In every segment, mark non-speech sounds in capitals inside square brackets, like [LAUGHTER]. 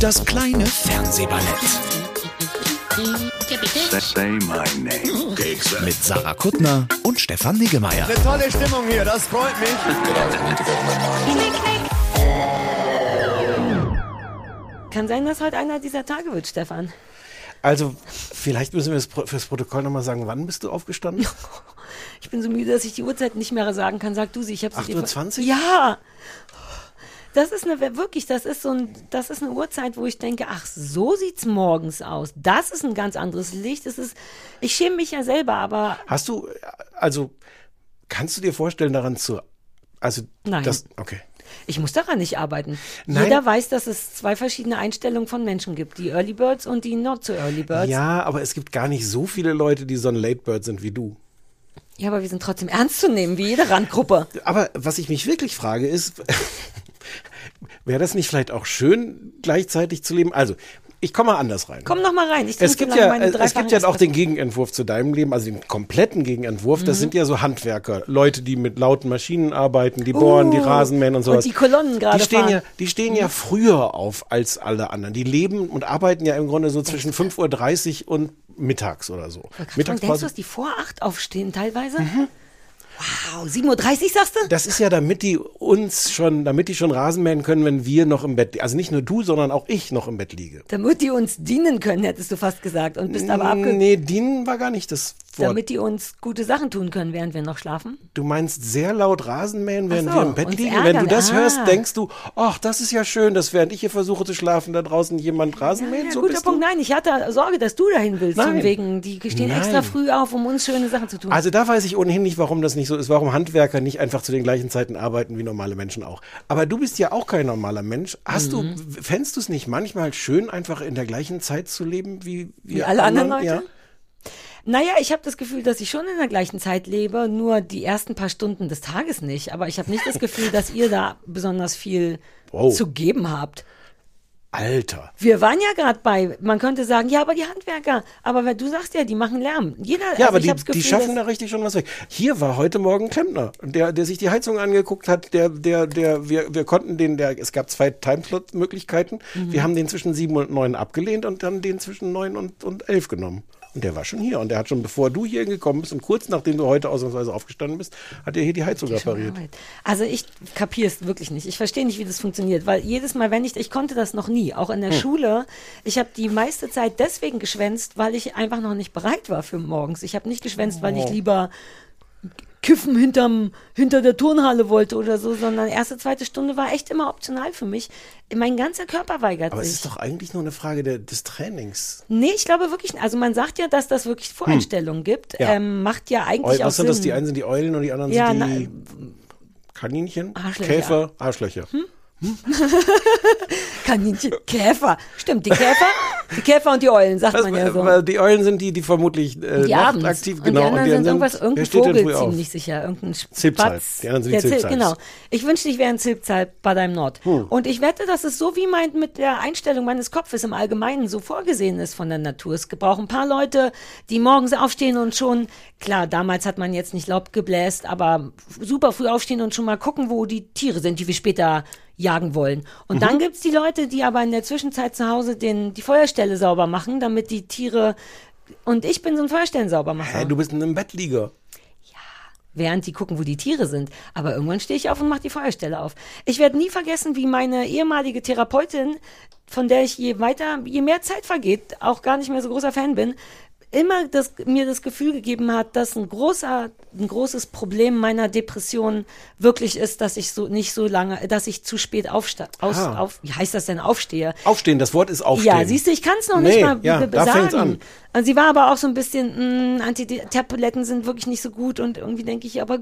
Das kleine Fernsehballett Say my name. mit Sarah Kuttner und Stefan Niggemeier. Tolle Stimmung hier, das freut mich. Kann sein, dass heute einer dieser Tage wird, Stefan. Also, vielleicht müssen wir fürs Protokoll nochmal sagen, wann bist du aufgestanden? [LAUGHS] Ich bin so müde, dass ich die Uhrzeit nicht mehr sagen kann. Sag du sie, ich habe sie dir 8:20 ver- Ja! Das ist eine, wirklich, das ist so ein, das ist eine Uhrzeit, wo ich denke, ach, so sieht's morgens aus. Das ist ein ganz anderes Licht. Das ist, ich schäme mich ja selber, aber Hast du, also, kannst du dir vorstellen, daran zu, also, Nein. das, okay. ich muss daran nicht arbeiten. Nein. Jeder weiß, dass es zwei verschiedene Einstellungen von Menschen gibt. Die Early Birds und die Not so Early Birds. Ja, aber es gibt gar nicht so viele Leute, die so ein Late Bird sind wie du. ja, aber wir sind trotzdem ernst zu nehmen, wie jede Randgruppe. Aber was ich mich wirklich frage ist, [LAUGHS] wäre das nicht vielleicht auch schön, gleichzeitig zu leben? Also, ich komme mal anders rein. Komm noch mal rein. Ich Es gibt ja, meine es gibt ja auch den Gegenentwurf zu deinem Leben, also den kompletten Gegenentwurf. Mhm. Das sind ja so Handwerker, Leute, die mit lauten Maschinen arbeiten, die bohren, die Uh, Rasenmähen und sowas. und die Kolonnen gerade Die stehen fahren. Mhm. ja, die stehen ja früher auf als alle anderen. Die leben und arbeiten ja im Grunde so zwischen 5.30 Uhr und mittags oder so. Denkst du, dass die vor acht aufstehen teilweise? Wow, 7.30 Uhr sagst du? Das ist ja, damit die uns schon, damit die schon Rasenmähen können, wenn wir noch im Bett, also nicht nur du, sondern auch ich noch im Bett liege. Damit die uns dienen können, hättest du fast gesagt. Und bist aber abge... Nee, dienen war gar nicht das Wort. Damit die uns gute Sachen tun können, während wir noch schlafen. Du meinst sehr laut Rasenmähen, während so, wir im Bett liegen? ärgern. Wenn du das Ah. hörst, denkst du, ach, das ist ja schön, dass während ich hier versuche zu schlafen, da draußen jemand Rasenmähen, Ja, so guter bist Punkt. du? Nein, ich hatte Sorge, dass du dahin willst. Nein. Von wegen, die stehen Nein. extra früh auf, um uns schöne Sachen zu tun. Also da weiß ich ohnehin nicht, warum das nicht so ist, warum Handwerker nicht einfach zu den gleichen Zeiten arbeiten wie normale Menschen auch. Aber du bist ja auch kein normaler Mensch. Hast Mhm. du, fändest du es nicht manchmal schön, einfach in der gleichen Zeit zu leben wie, Wie alle anderen Leute? Ja. Naja, ich habe das Gefühl, dass ich schon in der gleichen Zeit lebe, nur die ersten paar Stunden des Tages nicht. Aber ich habe nicht das Gefühl, dass ihr da besonders viel Wow. zu geben habt. Alter. Wir waren ja gerade bei, man könnte sagen, ja, aber die Handwerker, aber du sagst ja, die machen Lärm. Jeder, Ja, also aber ich die, das die Gefühl, schaffen da richtig schon was weg. Hier war heute Morgen Klempner, der, der sich die Heizung angeguckt hat, der, der, der, wir, wir konnten den, der, es gab zwei Timeslot-Möglichkeiten. Mhm. Wir haben den zwischen sieben und neun abgelehnt und dann den zwischen neun und, und elf genommen. Und der war schon hier. Und der hat schon, bevor du hier gekommen bist und kurz nachdem du heute ausnahmsweise aufgestanden bist, hat er hier die Heizung repariert. Arbeit. Also ich kapiere es wirklich nicht. Ich verstehe nicht, wie das funktioniert, weil jedes Mal, wenn ich, ich konnte das noch nie, auch in der Hm. Schule, ich habe die meiste Zeit deswegen geschwänzt, weil ich einfach noch nicht bereit war für morgens. Ich habe nicht geschwänzt, weil Oh. ich lieber Kiffen hinterm, hinter der Turnhalle wollte oder so, sondern erste, zweite Stunde war echt immer optional für mich. Mein ganzer Körper weigert Aber es sich. ist doch eigentlich nur eine Frage der, des Trainings. Nee, ich glaube wirklich nicht. Also man sagt ja, dass das wirklich Voreinstellungen gibt. Hm. Ja. Ähm, macht ja eigentlich Eu, auch was sind Sinn. das? Die einen sind die Eulen und die anderen Ja, sind na, die Kaninchen, Arschlöcher. Käfer, Arschlöcher. [LAUGHS] Kaninchen, Käfer. Stimmt, die Käfer, die Käfer und die Eulen, sagt Was, man ja so. die Eulen sind die, die vermutlich äh, die nachtaktiv, und genau. die anderen sind irgendwas, wer irgendein Vogel ziemlich sicher, irgendein Zilpzalp. Die anderen sind die Der Zil- Zilpzalps. Genau. Ich wünschte, ich wäre ein Zilpzalp bei deinem Nord. Hm. Und ich wette, dass es so wie mein, mit der Einstellung meines Kopfes im Allgemeinen so vorgesehen ist von der Natur. Es braucht ein paar Leute, die morgens aufstehen und schon, klar, damals hat man jetzt nicht Laub gebläst, aber super früh aufstehen und schon mal gucken, wo die Tiere sind, die wir später jagen wollen. Und Mhm. dann gibt's die Leute, die aber in der Zwischenzeit zu Hause den, die Feuerstelle sauber machen, damit die Tiere und ich bin so ein Feuerstellen sauber macher. Hä, du bist in einem Bettlieger. während die gucken, wo die Tiere sind. Aber irgendwann stehe ich auf und mache die Feuerstelle auf. Ich werde nie vergessen, wie meine ehemalige Therapeutin, von der ich je weiter, je mehr Zeit vergeht, auch gar nicht mehr so großer Fan bin, immer das, mir das Gefühl gegeben hat, dass ein großer, ein großes Problem meiner Depression wirklich ist, dass ich so nicht so lange, dass ich zu spät aufsta aus, Ah. auf, wie heißt das denn, aufstehe. Aufstehen, das Wort ist aufstehen. Ja, siehst du, ich kann es noch Nee, nicht mal ja, da sagen. fängt's an. Und sie war aber auch so ein bisschen, mh, Antitabletten sind wirklich nicht so gut und irgendwie denke ich, aber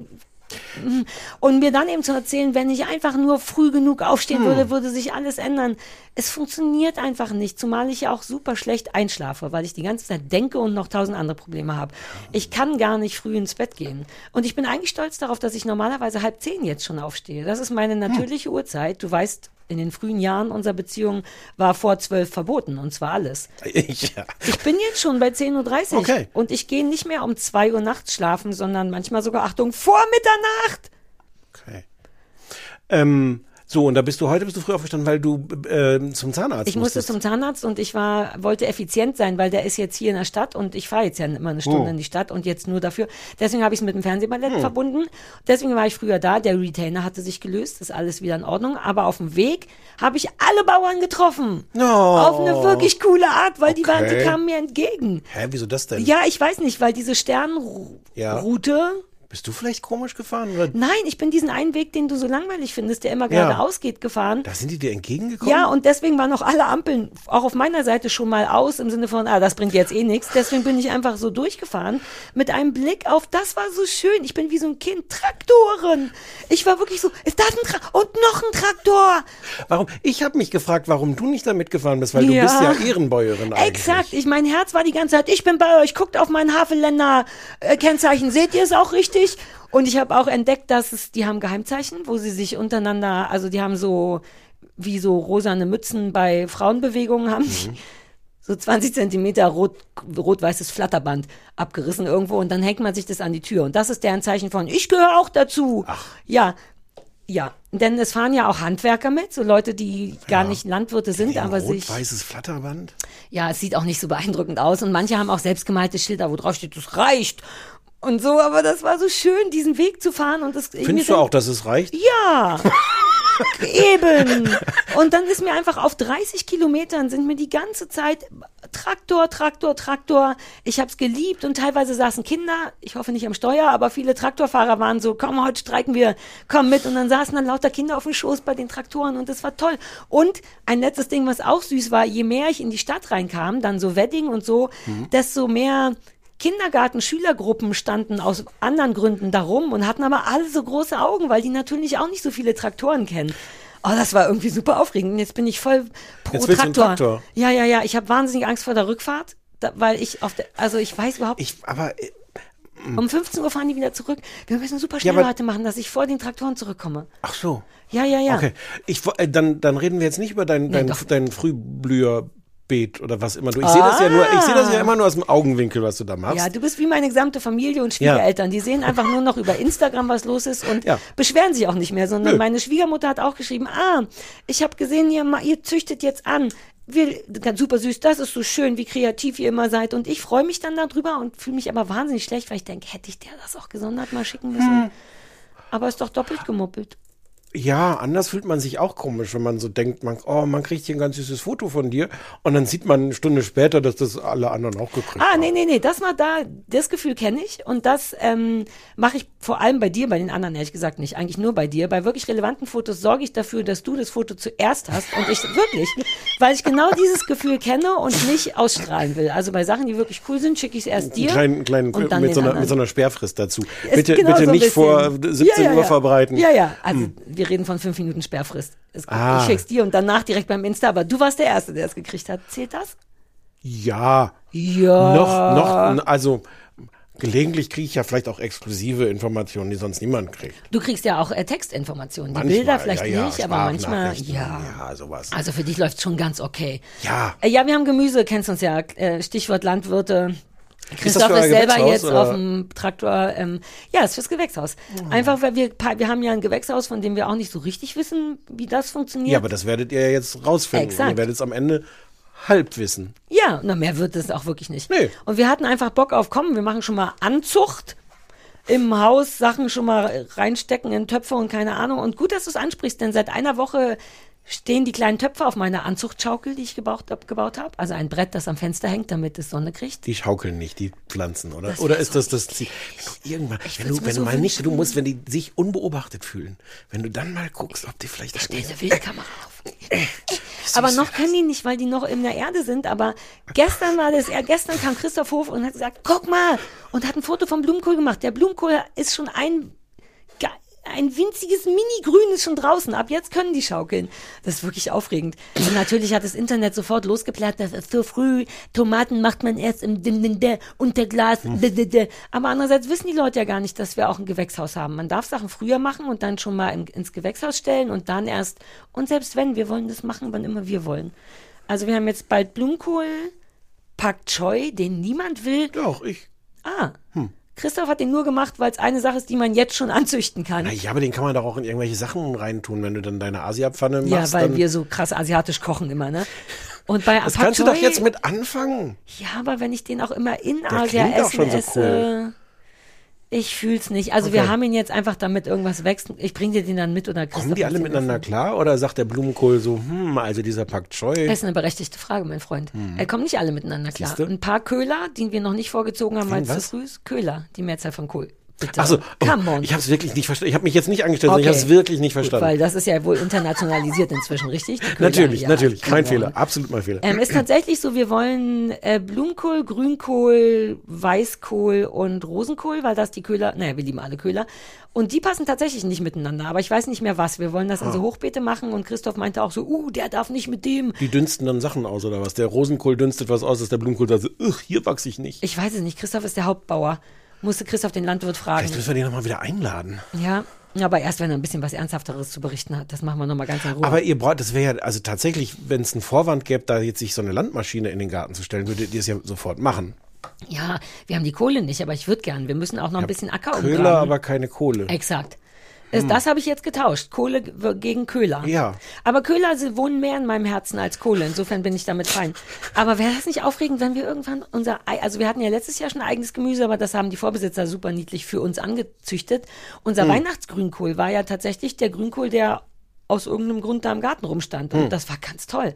Und mir dann eben zu erzählen, wenn ich einfach nur früh genug aufstehen Hm. würde, würde sich alles ändern. Es funktioniert einfach nicht, zumal ich ja auch super schlecht einschlafe, weil ich die ganze Zeit denke und noch tausend andere Probleme habe. Ich kann gar nicht früh ins Bett gehen. Und ich bin eigentlich stolz darauf, dass ich normalerweise halb zehn jetzt schon aufstehe. Das ist meine natürliche Uhrzeit. Du weißt, in den frühen Jahren unserer Beziehung war vor zwölf verboten, und zwar alles. [LAUGHS] ja. Ich bin jetzt schon bei 10.30 Uhr Okay. und ich gehe nicht mehr um 2 Uhr nachts schlafen, sondern manchmal sogar, Achtung, vor Mitternacht. Okay. Ähm, so, und da bist du heute bist du früh aufgestanden, weil du äh, zum Zahnarzt Ich musste musstest. zum Zahnarzt und ich war, wollte effizient sein, weil der ist jetzt hier in der Stadt und ich fahre jetzt ja immer eine Stunde Oh. in die Stadt und jetzt nur dafür. Deswegen habe ich es mit dem Fernsehballett Hm. verbunden. Deswegen war ich früher da. Der Retainer hatte sich gelöst, ist alles wieder in Ordnung. Aber auf dem Weg habe ich alle Bauern getroffen. Oh. Auf eine wirklich coole Art, weil die, waren, die Okay. kamen mir entgegen. Hä, wieso das denn? Ja, ich weiß nicht, weil diese Ja. Bist du vielleicht komisch gefahren? Oder? Nein, ich bin diesen einen Weg, den du so langweilig findest, der immer Ja. geradeaus geht, gefahren. Da sind die dir entgegengekommen? Ja, und deswegen waren auch alle Ampeln auch auf meiner Seite schon mal aus, im Sinne von, ah, das bringt jetzt eh nichts. Deswegen bin ich einfach so durchgefahren mit einem Blick auf, das war so schön. Ich bin wie so ein Kind, Traktoren. Ich war wirklich so, ist das ein Traktor? Und noch ein Traktor. Warum? Ich habe mich gefragt, warum du nicht da mitgefahren bist, weil du bist ja Ehrenbäuerin eigentlich. Exakt. Ich, mein Herz war die ganze Zeit, ich bin bei euch, guckt auf mein Havelländer-Kennzeichen. Seht ihr es auch richtig? Und ich habe auch entdeckt, dass es, die haben Geheimzeichen, wo sie sich untereinander, also die haben so, wie so rosane Mützen bei Frauenbewegungen haben. die So 20 Zentimeter rot, rot-weißes Flatterband abgerissen irgendwo und dann hängt man sich das an die Tür. Und das ist deren Zeichen von, ich gehöre auch dazu. Ja, ja. Denn es fahren ja auch Handwerker mit, so Leute, die gar nicht Landwirte sind, aber sich. rot-weißes Flatterband? Ja, es sieht auch nicht so beeindruckend aus. Und manche haben auch selbstgemalte Schilder, wo drauf steht, das reicht. Und so, aber das war so schön, diesen Weg zu fahren. Und das, Findest du auch, dass es reicht? Ja, [LAUGHS] eben. Und dann ist mir einfach auf 30 Kilometern sind mir die ganze Zeit Traktor, Traktor, Traktor. Ich hab's geliebt und teilweise saßen Kinder, ich hoffe nicht am Steuer, aber viele Traktorfahrer waren so, komm, heute streiken wir, komm mit. Und dann saßen dann lauter Kinder auf dem Schoß bei den Traktoren und das war toll. Und ein letztes Ding, was auch süß war, je mehr ich in die Stadt reinkam, dann so Wedding und so, desto mehr Kindergarten, Schülergruppen standen aus anderen Gründen darum und hatten aber alle so große Augen, weil die natürlich auch nicht so viele Traktoren kennen. Oh, das war irgendwie super aufregend. Jetzt bin ich voll pro Jetzt willst du Traktor. Traktor. Ja, ja, ja. Ich habe wahnsinnig Angst vor der Rückfahrt, da, weil ich auf der, also ich weiß überhaupt, Ich, aber äh, um 15 Uhr fahren die wieder zurück. Wir müssen super schnell aber- heute machen, dass ich vor den Traktoren zurückkomme. ach so. Ja, ja, ja. Okay. Ich, äh, dann, dann reden wir jetzt nicht über dein, dein, doch. dein Frühblüherbeet oder was immer du. Ich sehe das ja nur, ich sehe das ja immer nur aus dem Augenwinkel, was du da machst. Ja, du bist wie meine gesamte Familie und Schwiegereltern. Die sehen einfach nur noch über Instagram, was los ist und Ja. beschweren sich auch nicht mehr, sondern Nö. meine Schwiegermutter hat auch geschrieben, ah, ich habe gesehen, ihr, ihr züchtet jetzt an. Wir, ganz super süß, das ist so schön, wie kreativ ihr immer seid. Und ich freue mich dann darüber und fühle mich aber wahnsinnig schlecht, weil ich denke, hätte ich der das auch gesondert mal schicken müssen. Hm. Aber ist doch doppelt gemuppelt. Ja, anders fühlt man sich auch komisch, wenn man so denkt, man, oh, man kriegt hier ein ganz süßes Foto von dir und dann sieht man eine Stunde später, dass das alle anderen auch gekriegt Ah, haben. nee, nee, nee, das war da, das Gefühl kenne ich und das ähm, mache ich vor allem bei dir, bei den anderen ehrlich gesagt nicht, eigentlich nur bei dir. Bei wirklich relevanten Fotos sorge ich dafür, dass du das Foto zuerst hast und ich [LAUGHS] wirklich, weil ich genau dieses Gefühl kenne und nicht ausstrahlen will. Also bei Sachen, die wirklich cool sind, schicke ich es erst dir Einen kleinen, kleinen und dann mit, so einer, anderen. mit so einer Sperrfrist dazu. Ist Bitte, genau bitte so nicht vor bisschen. 17 Ja, ja, Uhr ja. verbreiten. Ja, ja, also wir reden von fünf Minuten Sperrfrist. Es, Ah. Ich schick's dir und danach direkt beim Insta, aber du warst der Erste, der es gekriegt hat. Zählt das? Ja, Ja. noch, noch, also gelegentlich kriege ich ja vielleicht auch exklusive Informationen, die sonst niemand kriegt. Du kriegst ja auch äh, Textinformationen. Die Manchmal, Bilder vielleicht ja, ja, nicht, aber manchmal, ja. Ja, sowas. Also für dich läuft schon ganz okay. Ja. Äh, ja, wir haben Gemüse, kennst uns ja. Äh, Stichwort Landwirte. Das Christoph ist, euer selber jetzt oder? auf dem Traktor. Ähm, ja, ist fürs Gewächshaus. Einfach, weil wir, wir haben ja ein Gewächshaus, von dem wir auch nicht so richtig wissen, wie das funktioniert. Ja, aber das werdet ihr ja jetzt rausfinden. Exakt. Ihr werdet es am Ende halb wissen. Ja, na mehr wird es auch wirklich nicht. Nee. Und wir hatten einfach Bock auf, komm, wir machen schon mal Anzucht im Haus, Sachen schon mal reinstecken in Töpfe und keine Ahnung. Und gut, dass du es ansprichst, denn seit einer Woche stehen die kleinen Töpfe auf meiner Anzuchtschaukel, die ich gebaut, hab- gebaut habe. Also ein Brett, das am Fenster hängt, damit es Sonne kriegt. Die schaukeln nicht, die Pflanzen, oder? Das oder ist so das das Ziel? Irgendwann, wenn du, wenn so du mal nicht, du musst, wenn die sich unbeobachtet fühlen, wenn du dann mal guckst, ob die vielleicht Stell eine Wildkamera auf. aber noch können die nicht, weil die noch in der Erde sind. Aber gestern war das, ja, gestern kam Christoph Hof und hat gesagt, guck mal, und hat ein Foto vom Blumenkohl gemacht. Der Blumenkohl ist schon ein ein winziges Mini-Grün ist schon draußen. Ab jetzt können die schaukeln. Das ist wirklich aufregend. Und natürlich hat das Internet sofort losgeplärt, das ist so früh. Tomaten macht man erst im. D- D- D. Aber andererseits wissen die Leute ja gar nicht, dass wir auch ein Gewächshaus haben. Man darf Sachen früher machen und dann schon mal im, ins Gewächshaus stellen und dann erst. Und selbst wenn, wir wollen das machen, wann immer wir wollen. Also wir haben jetzt bald Blumenkohl, Pak Choi, den niemand will. Doch, ich. Ah. Christoph hat den nur gemacht, weil es eine Sache ist, die man jetzt schon anzüchten kann. Na ja, aber den kann man doch auch in irgendwelche Sachen reintun, wenn du dann deine Asiapfanne machst. Ja, weil wir so krass asiatisch kochen immer, ne? [LAUGHS] Und bei das Pak kannst du doch jetzt mit anfangen. Ja, aber wenn ich den auch immer in Der Asia essen so esse, ich fühl's nicht. Also wir haben ihn jetzt einfach, damit irgendwas wächst. Ich bring dir den dann mit oder Kommen die alle miteinander essen. klar? Oder sagt der Blumenkohl so, hm, also dieser Pak Choi. Das ist eine berechtigte Frage, mein Freund. Er kommen nicht alle miteinander klar. Hm. Siehste? Ein paar Köhler, die wir noch nicht vorgezogen haben, weil es zu früh ist. Köhler, die Mehrzahl von Kohl. Bitte. Achso, Come on. ich habe es wirklich nicht verstanden. Ich habe mich jetzt nicht angestellt, sondern ich Okay. habe es wirklich nicht Gut, verstanden. weil das ist ja wohl internationalisiert inzwischen, richtig? Natürlich, ja, natürlich. Mein on. Fehler. Absolut mein Fehler. Ähm, ist tatsächlich so, wir wollen äh, Blumenkohl, Grünkohl, Weißkohl und Rosenkohl, weil das die Köhler, naja, wir lieben alle Köhler. Und die passen tatsächlich nicht miteinander, aber ich weiß nicht mehr was. Wir wollen das in Ah. so Hochbeete machen und Christoph meinte auch so, uh, der darf nicht mit dem. Die dünsten dann Sachen aus oder was? Der Rosenkohl dünstet was aus, dass der Blumenkohl sagt, so, "Ugh, hier wachse ich nicht. Ich weiß es nicht, Christoph ist der Hauptbauer. Musste Christoph den Landwirt fragen. Vielleicht müssen wir den nochmal wieder einladen. Ja, aber erst wenn er ein bisschen was Ernsthafteres zu berichten hat. Das machen wir nochmal ganz in Ruhe. Aber ihr braucht, das wäre ja, also tatsächlich, wenn es einen Vorwand gäbe, da jetzt sich so eine Landmaschine in den Garten zu stellen, würdet ihr es ja sofort machen. ja, wir haben die Kohle nicht, aber ich würde gern. Wir müssen auch noch ein bisschen Acker Köhler, umgraben. aber keine Kohle. Exakt. Das- Das habe ich jetzt getauscht. Kohle gegen Köhler. Hm. Ja. Aber Köhler sie wohnen mehr in meinem Herzen als Kohle. Insofern bin ich damit fein. Aber wäre das nicht aufregend, wenn wir irgendwann unser Ei, also wir hatten ja letztes Jahr schon eigenes Gemüse, aber das haben die Vorbesitzer super niedlich für uns angezüchtet. Hm. Unser Weihnachtsgrünkohl war ja tatsächlich der Grünkohl, der aus irgendeinem Grund da im Garten rumstand. Hm. Und das war ganz toll.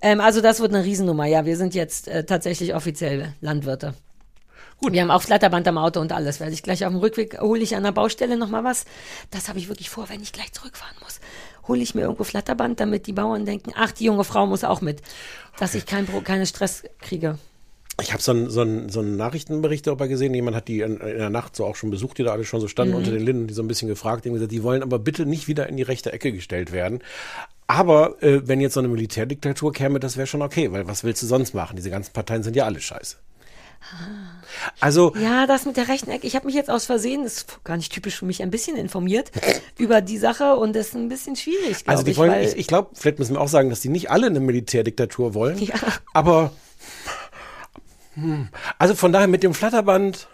Ähm, also das wird eine Riesennummer. Ja, wir sind jetzt äh, tatsächlich offiziell Landwirte. Gut. Wir haben auch Flatterband am Auto und alles. Werde ich gleich auf dem Rückweg, hole ich an der Baustelle nochmal was. Das habe ich wirklich vor, wenn ich gleich zurückfahren muss. Hole ich mir irgendwo Flatterband, damit die Bauern denken, ach, die junge Frau muss auch mit. Dass ich kein, keine Stress kriege. Ich habe so einen so einen- so einen Nachrichtenbericht darüber gesehen. Jemand hat die in, in der Nacht so auch schon besucht, die da alle schon so Mhm. standen unter den Linden, die so ein bisschen gefragt, die haben gesagt, die wollen aber bitte nicht wieder in die rechte Ecke gestellt werden. Aber äh, wenn jetzt so eine Militärdiktatur käme, das wäre schon okay, weil was willst du sonst machen? Diese ganzen Parteien sind ja alle scheiße. Also, Ja, das mit der rechten Ecke. Ich habe mich jetzt aus Versehen, das ist gar nicht typisch für mich, ein bisschen informiert [LAUGHS] über die Sache und das ist ein bisschen schwierig, also die ich. wollen, ich, ich glaube, vielleicht müssen wir auch sagen, dass die nicht alle eine Militärdiktatur wollen. Ja. Aber hm, also von daher mit dem Flatterband,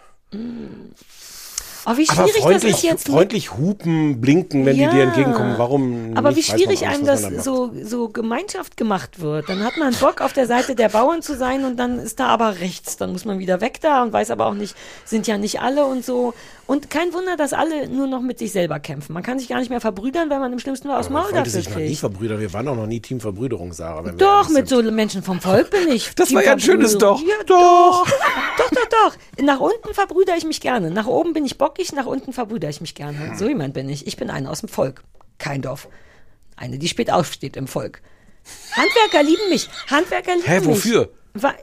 oh, wie aber schwierig das freundlich, ist jetzt freundlich hupen, blinken, wenn Ja. die dir entgegenkommen. Warum? Aber wie schwierig einem das so, so Gemeinschaft gemacht wird. Dann hat man Bock, auf der Seite der Bauern zu sein und dann ist da aber rechts. Dann muss man wieder weg da und weiß aber auch nicht, sind ja nicht alle und so. Und kein Wunder, dass alle nur noch mit sich selber kämpfen. Man kann sich gar nicht mehr verbrüdern, wenn man im schlimmsten Fall aus Maul dafür sich noch nie kriegt. verbrüdern. Wir waren auch noch nie Team Verbrüderung, Sarah. Doch, mit sind. so Menschen vom Volk bin ich. [LAUGHS] Das war ja ein schönes. Doch. Ja, doch. doch, doch, doch. Nach unten verbrüder ich mich gerne. Nach oben bin ich bockig, nach unten verbrüder ich mich gerne. So jemand bin ich. Ich bin eine aus dem Volk. Kein Dorf. Eine, die spät aufsteht im Volk. Handwerker lieben mich. Handwerker lieben Hä, mich. wofür?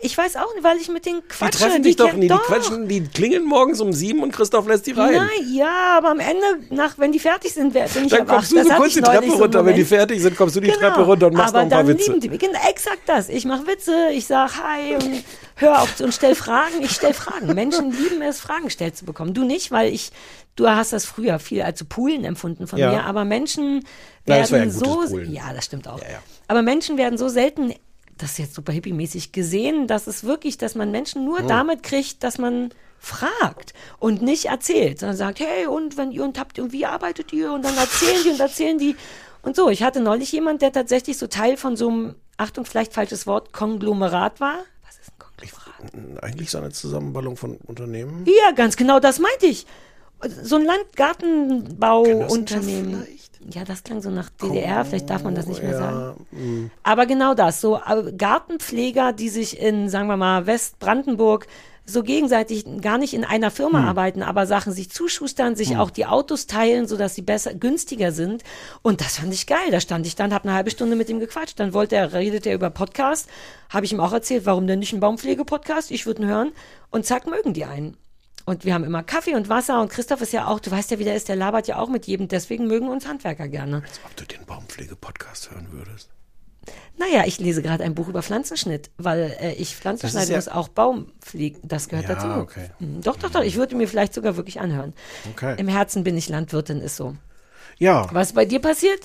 Ich weiß auch nicht, weil ich mit denen Die quatsche. treffen dich doch kennen- nie. Die quatschen, die klingeln morgens um sieben und Christoph lässt die rein. Nein, ja, aber am Ende, nach, wenn die fertig sind, bin ich Dann kommst du so kurz die Treppe so runter. Wenn die fertig sind, kommst du die Genau. Treppe runter und machst Aber noch ein paar dann Witze. lieben die. Genau, exakt das. Ich mache Witze, ich sag Hi und hör auf und stell Fragen. Ich stell Fragen. Menschen lieben es, Fragen gestellt zu bekommen. Du nicht, weil ich, du hast das früher viel als Poolen empfunden von Ja. mir, aber Menschen Na, das war ja werden ein so, Poolen. ja, das stimmt auch. Ja, ja. Aber Menschen werden so selten, das ist jetzt super hippie-mäßig gesehen, dass es wirklich, dass man Menschen nur Hm. damit kriegt, dass man fragt und nicht erzählt, sondern sagt, hey, und wenn ihr und habt und wie arbeitet ihr? Und dann erzählen die und erzählen die. Und so, ich hatte neulich jemand, der tatsächlich so Teil von so einem, Achtung, vielleicht falsches Wort, Konglomerat war. Was ist ein Konglomerat? Eigentlich so eine Zusammenballung von Unternehmen. Ja, ganz genau, das meinte ich. So ein Landgartenbauunternehmen. Ja, das klang so nach DDR, vielleicht darf man das nicht mehr ja, sagen. Aber genau das, so äh, Gartenpfleger, die sich in, sagen wir mal, Westbrandenburg so gegenseitig gar nicht in einer Firma Hm. arbeiten, aber Sachen sich zuschustern, sich auch die Autos teilen, sodass sie besser, günstiger sind. Und das fand ich geil. Da stand ich dann, habe eine halbe Stunde mit ihm gequatscht. Dann wollte er, redete er über Podcast. Habe ich ihm auch erzählt, warum denn nicht ein Baumpflege-Podcast? Ich würde ihn hören. Und zack, mögen die einen. Und wir haben immer Kaffee und Wasser und Christoph ist ja auch, du weißt ja, wie der ist, der labert ja auch mit jedem, deswegen mögen uns Handwerker gerne. Als ob du den Baumpflege-Podcast hören würdest. Naja, ich lese gerade ein Buch über Pflanzenschnitt, weil äh, ich Pflanzen ist ja- muss, auch Baumpflegen, das gehört Ja, dazu. okay. Mhm, Doch, doch, doch, ich würde mir vielleicht sogar wirklich anhören. Okay. Im Herzen bin ich Landwirtin, ist so. Ja, Was bei dir passiert?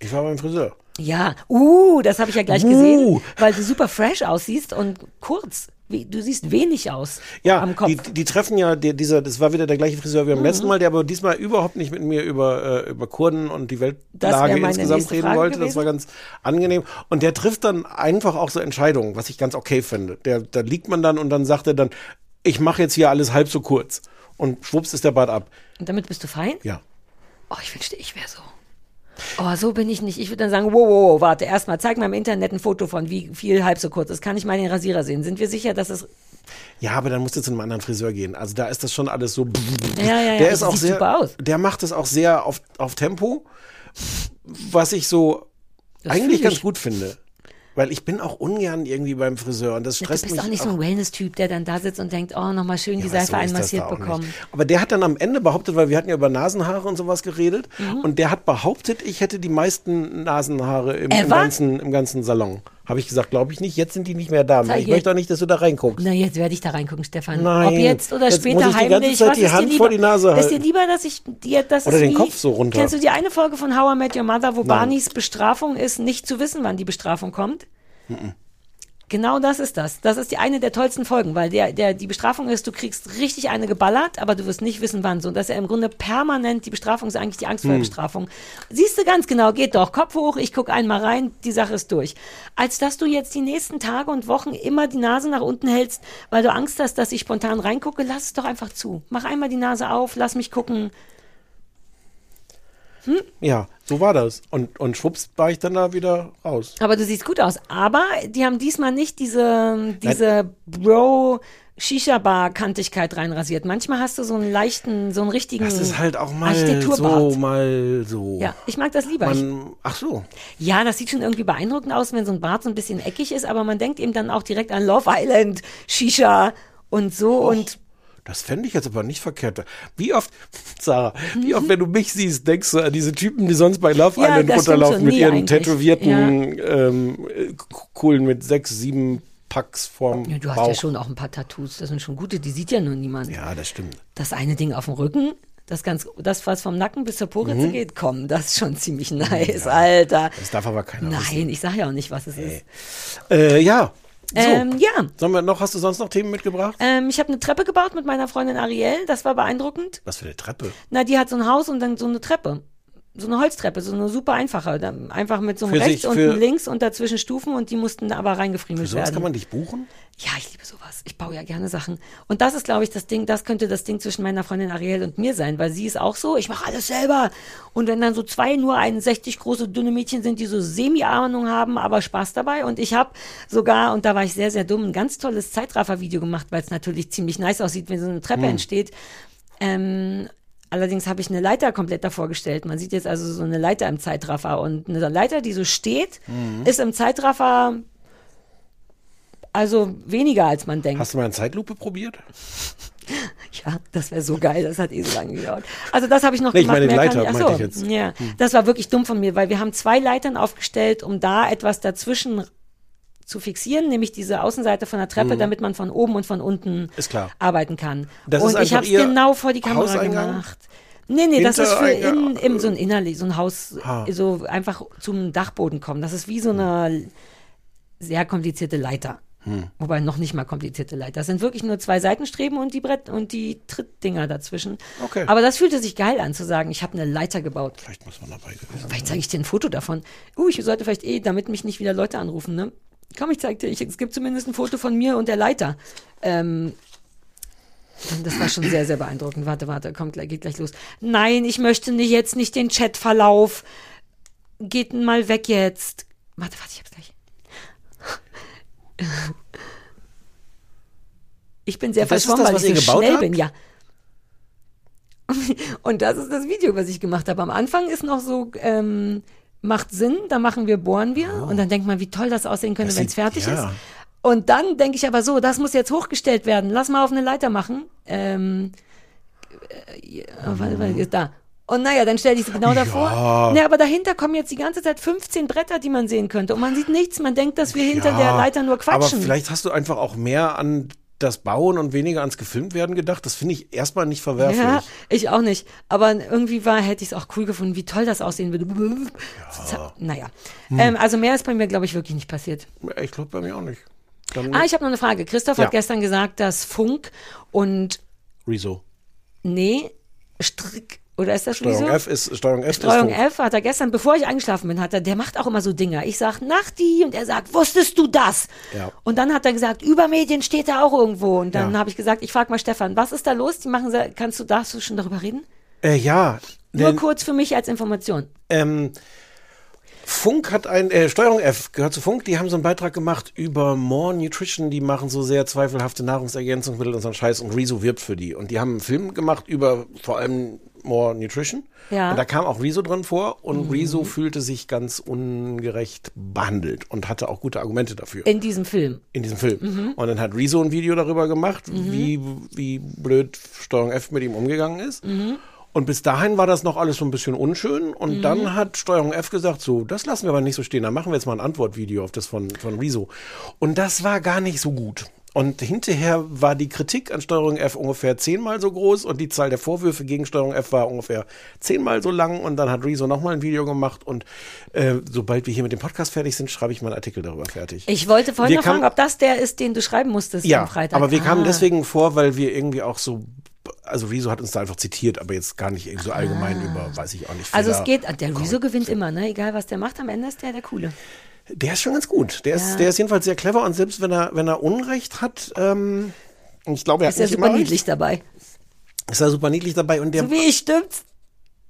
Ich war beim Friseur. Ja, uh, das habe ich ja gleich Uh. gesehen, weil du super fresh aussiehst und kurz. Du siehst wenig aus Ja, am Kopf. die, die treffen ja, die, dieser, das war wieder der gleiche Friseur wie beim letzten Mhm. Mal, der aber diesmal überhaupt nicht mit mir über, äh, über Kurden und die Das Weltlage insgesamt reden Frage wollte. Das gewesen. war ganz angenehm. Und der trifft dann einfach auch so Entscheidungen, was ich ganz okay finde. Der, da liegt man dann und dann sagt er dann, ich mache jetzt hier alles halb so kurz. Und schwupps ist der Bart ab. und damit bist du fein? Ja. Oh, ich wünschte, ich wäre so. Oh, so bin ich nicht. Ich würde dann sagen, wow, wow, wow, warte, erstmal zeig mal im Internet ein Foto von, wie viel halb so kurz ist. Kann ich mal den Rasierer sehen? Sind wir sicher, dass es. Ja, aber dann musst du zu einem anderen Friseur gehen. Also da ist das schon alles so. Ja, ja, ja, der ist auch sieht sehr, super aus. Der macht es auch sehr auf, auf Tempo, was ich so Das eigentlich ganz gut finde. Weil ich bin auch ungern irgendwie beim Friseur und das Du stresst bist mich auch nicht so ein Wellness-Typ, der dann da sitzt und denkt, oh, nochmal schön die Ja, Seife so einmassiert bekommen. nicht. Aber der hat dann am Ende behauptet, weil wir hatten ja über Nasenhaare und sowas geredet, Mhm. und der hat behauptet, ich hätte die meisten Nasenhaare im, im, ganzen, im ganzen Salon. Habe ich gesagt, glaube ich nicht, jetzt sind die nicht mehr da. Zeig ich möchte auch nicht, dass du da reinguckst. Na, jetzt werde ich da reingucken, Stefan. Nein. Ob jetzt oder Jetzt später muss ich die ganze heimlich. Zeit die Hand lieber? vor die Nase Ist dir halten. lieber, dass ich dir das Oder den wie, Kopf so runter. Kennst du die eine Folge von How I Met Your Mother, wo Barneys Bestrafung ist, nicht zu wissen, wann die Bestrafung kommt? Genau das ist das. Das ist die eine der tollsten Folgen, weil der, der, die Bestrafung ist, du kriegst richtig eine geballert, aber du wirst nicht wissen, wann. So, und das ist ja im Grunde permanent, die Bestrafung ist eigentlich die Angst vor der Bestrafung. Siehst du ganz genau, geht doch, Kopf hoch, ich guck einmal rein, die Sache ist durch. Als dass du jetzt die nächsten Tage und Wochen immer die Nase nach unten hältst, weil du Angst hast, dass ich spontan reingucke, lass es doch einfach zu. Mach einmal die Nase auf, lass mich gucken. Ja, so war das. Und, und schwupps war ich dann da wieder raus. Aber du siehst gut aus. Aber die haben diesmal nicht diese, diese Bro Shisha-Bar-Kantigkeit reinrasiert. Manchmal hast du so einen leichten, so einen richtigen Das ist halt auch mal so, mal so. Ja, ich mag das lieber. Man, ach so. ja, das sieht schon irgendwie beeindruckend aus, wenn so ein Bart so ein bisschen eckig ist, aber man denkt eben dann auch direkt an Love Island, Shisha und so und Das fände ich jetzt aber nicht verkehrt. Wie oft, [LAUGHS] Sarah, wie oft, wenn du mich siehst, denkst du an diese Typen, die sonst bei Love Ja, Island runterlaufen mit ihren eigentlich. tätowierten ähm, äh, Kohlen mit sechs, sieben Packs vorm ja, du hast Bauch. ja schon auch ein paar Tattoos. Das sind schon gute, die sieht ja nur niemand. Ja, das stimmt. Das eine Ding auf dem Rücken, das ganz, das was vom Nacken bis zur Poritze Mhm. geht, komm, das ist schon ziemlich nice, Alter. Das darf aber keiner wissen. Nein, ich sag ja auch nicht, was es ist. Äh, ja. So. Ähm, ja, Sollen wir noch, hast du sonst noch Themen mitgebracht? ähm, ich habe eine Treppe gebaut mit meiner Freundin Ariel. Das war beeindruckend. Was für eine Treppe. Na, die hat so ein Haus und dann so eine Treppe. So eine Holztreppe, so eine super einfache. Einfach mit so einem Für rechts sich- und für- links und dazwischen Stufen und die mussten aber Für reingefriemelt sowas werden. kann man dich buchen? Ja, ich liebe sowas. Ich baue ja gerne Sachen. Und das ist, glaube ich, das Ding, das könnte das Ding zwischen meiner Freundin Ariel und mir sein, weil sie ist auch so, ich mache alles selber. Und wenn dann so zwei nur 61 große, dünne Mädchen sind, die so Semi-Ahnung haben, aber Spaß dabei. Und ich habe sogar, und da war ich sehr, sehr dumm, ein ganz tolles Zeitraffer-Video gemacht, weil es natürlich ziemlich nice aussieht, wenn so eine Treppe entsteht. Ähm, allerdings habe ich eine Leiter komplett davor gestellt. Man sieht jetzt also so eine Leiter im Zeitraffer. Und eine Leiter, die so steht, ist im Zeitraffer also weniger als man denkt. Hast du mal eine Zeitlupe probiert? [LAUGHS] Ja, das wäre so geil, das hat eh so lange gedauert. Also das habe ich noch Nee, ich gemacht. meine mehr Leiter, so, ich jetzt. Hm. Ja, das war wirklich dumm von mir, weil wir haben zwei Leitern aufgestellt, um da etwas dazwischen zu fixieren, nämlich diese Außenseite von der Treppe, damit man von oben und von unten arbeiten kann. Das und ist ich einfach habe es genau vor die Kamera Hauseingang? gemacht. Nee, nee, das ist für in, im, so ein innerlich, so ein Haus, Ah. so einfach zum Dachboden kommen. Das ist wie so eine sehr komplizierte Leiter. Hm. Wobei noch nicht mal komplizierte Leiter. Das sind wirklich nur zwei Seitenstreben und die Brett und die Trittdinger dazwischen. Okay. Aber das fühlte sich geil an zu sagen, ich habe eine Leiter gebaut. Vielleicht muss man dabei gewesen sein. Vielleicht zeige ich dir ein Foto davon. Uh, ich sollte vielleicht eh, damit mich nicht wieder Leute anrufen, ne? Komm, ich zeig dir, ich, es gibt zumindest ein Foto von mir und der Leiter. Ähm, das war schon sehr, sehr beeindruckend. Warte, warte, kommt gleich, geht gleich los. Nein, ich möchte nicht, jetzt nicht den Chatverlauf. Geht mal weg jetzt. Warte, warte, ich hab's gleich. Ich bin sehr Das verschwommen, das, weil ich so schnell habt? bin, ja. Und das ist das Video, was ich gemacht habe. Am Anfang ist noch so, ähm, macht Sinn, da machen wir, bohren wir. Und dann denkt man, wie toll das aussehen könnte, wenn es fertig ja. ist. Und dann denke ich aber so, das muss jetzt hochgestellt werden. Lass mal auf eine Leiter machen. ähm, äh, warte, warte, ist da. Und naja, dann stell dich sie genau davor. Ja, aber dahinter kommen jetzt die ganze Zeit 15 Bretter, die man sehen könnte. Und man sieht nichts. Man denkt, dass wir hinter der Leiter nur Aber quatschen. vielleicht hast du einfach auch mehr an das Bauen und weniger ans Gefilmt werden gedacht. Das finde ich erstmal nicht verwerflich. Ja, ich auch nicht. Aber irgendwie war, hätte ich es auch cool gefunden, wie toll das aussehen würde. Naja. Hm. Ähm, also mehr ist bei mir, glaube ich, wirklich nicht passiert. Ich glaube bei mir auch nicht. Dann Ah, ich habe noch eine Frage. Christoph Ja. hat gestern gesagt, dass Funk und Rezo. nee, Strick oder ist das Steuerung Wieso? F ist Steuerung F Steuerung ist. F hat er gestern, bevor ich eingeschlafen bin, hat er, der macht auch immer so Dinger. Ich sag Nachti und er sagt, wusstest du das? Ja. Und dann hat er gesagt, über Medien steht er auch irgendwo. Und dann Ja. habe ich gesagt, ich frage mal Stefan, was ist da los? Die machen, kannst du, darfst du schon darüber reden? Äh, ja. Nur denn, kurz für mich als Information. ähm, Funk hat ein, äh, Steuerung F gehört zu Funk, die haben so einen Beitrag gemacht über More Nutrition, die machen so sehr zweifelhafte Nahrungsergänzungsmittel und so einen Scheiß und Rezo wirbt für die. Und die haben einen Film gemacht über vor allem More Nutrition. Ja. Und da kam auch Rezo drin vor und Rezo fühlte sich ganz ungerecht behandelt und hatte auch gute Argumente dafür. In diesem Film. in diesem Film. Mhm. Und dann hat Rezo ein Video darüber gemacht, wie, wie blöd Steuerung F mit ihm umgegangen ist. Mhm. Und bis dahin war das noch alles so ein bisschen unschön. Und dann hat Steuerung F gesagt, so, das lassen wir aber nicht so stehen. Dann machen wir jetzt mal ein Antwortvideo auf das von, von Rezo. Und das war gar nicht so gut. Und hinterher war die Kritik an Steuerung F ungefähr zehnmal so groß und die Zahl der Vorwürfe gegen Steuerung F war ungefähr zehnmal so lang. Und dann hat Rezo nochmal ein Video gemacht. Und äh, sobald wir hier mit dem Podcast fertig sind, schreibe ich mal einen Artikel darüber fertig. Ich wollte vorhin Wir noch fragen, kamen- ob das der ist, den du schreiben musstest Ja, am Freitag. aber wir kamen Ah. deswegen vor, weil wir irgendwie auch so, also Rezo hat uns da einfach zitiert, aber jetzt gar nicht irgendwie so allgemein über, weiß ich auch nicht. Also es geht, der Rezo gewinnt immer, ne? Egal was der macht, am Ende ist der der Coole. Der ist schon ganz gut. Der ist, Ja. der ist jedenfalls sehr clever und selbst wenn er, wenn er Unrecht hat, ähm, ich glaube, er Ist ja super niedlich dabei. ist er super niedlich dabei und der, So wie ich, stimmt's?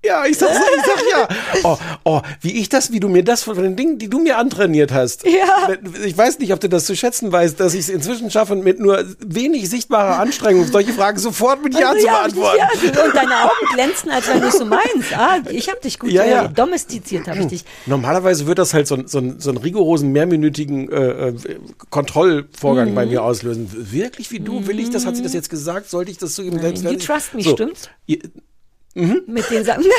Ja, ich sag, [LAUGHS] ich sag ja. Oh, oh, wie ich das, wie du mir das von den Dingen, die du mir antrainiert hast. Ja. Ich weiß nicht, ob du das zu schätzen weißt, dass ich es inzwischen schaffe, mit nur wenig sichtbarer Anstrengung solche Fragen sofort mit Ja Also, zu ja, beantworten. ja, und deine Augen glänzen, als wenn du es so meinst. Ah, ich habe dich gut Ja, ja. äh, domestiziert, habe ich dich. Normalerweise wird das halt so, so, so einen rigorosen, mehrminütigen äh, äh, Kontrollvorgang Mhm. bei mir auslösen. Wirklich wie du? Will ich das? Hat sie das jetzt gesagt? Sollte ich das zugeben? Selbst You trust me, so. stimmt's? Ihr- Mit den Sachen. [LAUGHS]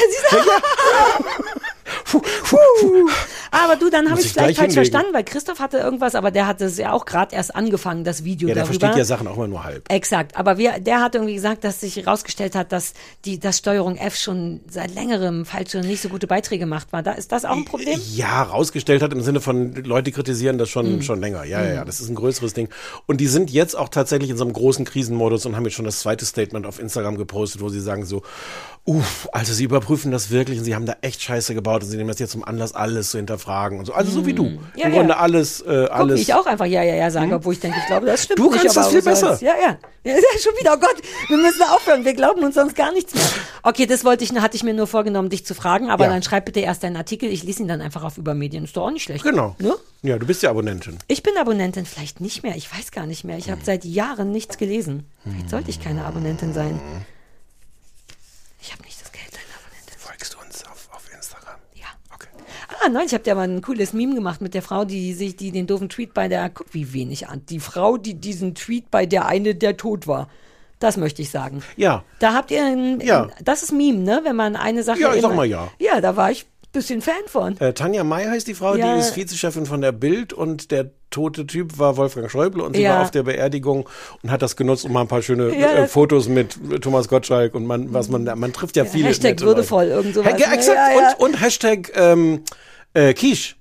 [LAUGHS] aber du, dann habe ich ich vielleicht falsch hinlegen. verstanden, weil Christoph hatte irgendwas, aber der hatte es ja auch gerade erst angefangen, das Video Ja, der darüber. versteht ja Sachen auch immer nur halb. Exakt, aber wir, der hat irgendwie gesagt, dass sich herausgestellt hat, dass die dass Steuerung F schon seit längerem falsche, nicht so gute Beiträge macht war. Da ist das auch ein Problem? Ja, rausgestellt hat im Sinne von Leute kritisieren das schon, Mhm. schon länger. Ja, ja, ja, das ist ein größeres Ding. Und die sind jetzt auch tatsächlich in so einem großen Krisenmodus und haben jetzt schon das zweite Statement auf Instagram gepostet, wo sie sagen so, uff, also sie überprüfen das wirklich und sie haben da echt Scheiße gebaut und sie nehmen das jetzt zum Anlass, alles zu hinterfragen und so. Also so wie du. Ja, Im ja. Grunde alles, äh, Guck, alles. ich auch einfach ja, ja, ja sage, obwohl ich denke, ich glaube, das stimmt Du nicht. kannst aber das viel besser. Ja, ja. Ja, schon wieder, oh Gott, wir müssen aufhören, wir glauben uns sonst gar nichts mehr. Okay, das wollte ich, hatte ich mir nur vorgenommen, dich zu fragen, aber Ja. dann schreib bitte erst deinen Artikel, ich lese ihn dann einfach auf Übermedien, ist doch auch nicht schlecht. Genau. Ne? Ja, du bist ja Abonnentin. Ich bin Abonnentin, vielleicht nicht mehr, ich weiß gar nicht mehr. Ich habe seit Jahren nichts gelesen. Vielleicht sollte ich keine Abonnentin sein. Ich habe nicht das Geld, eine Abonnentin. Folgst du uns auf, auf Instagram? Ja. Okay. Ah, neulich habt ihr aber ein cooles Meme gemacht mit der Frau, die sich, die den doofen Tweet bei der, guck wie wenig an, die Frau, die diesen Tweet bei der eine, der tot war. Das möchte ich sagen. Ja. Da habt ihr, ein, Ja. ein, das ist Meme, ne? Wenn man eine Sache. Ja, ich sag immer- mal ja. Ja, da war ich ein bisschen Fan von. Äh, Tanja May heißt die Frau, Ja. die ist Vizechefin von der Bild und der tote Typ war Wolfgang Schäuble und sie Ja. war auf der Beerdigung und hat das genutzt, um mal ein paar schöne Ja, äh, Fotos mit Thomas Gottschalk und man, was man, man trifft ja, viele. Hashtag würdevoll, Leute. irgend sowas, Ja, ne? exakt. Ja, ja. Und, und Hashtag ähm, äh, Quiche.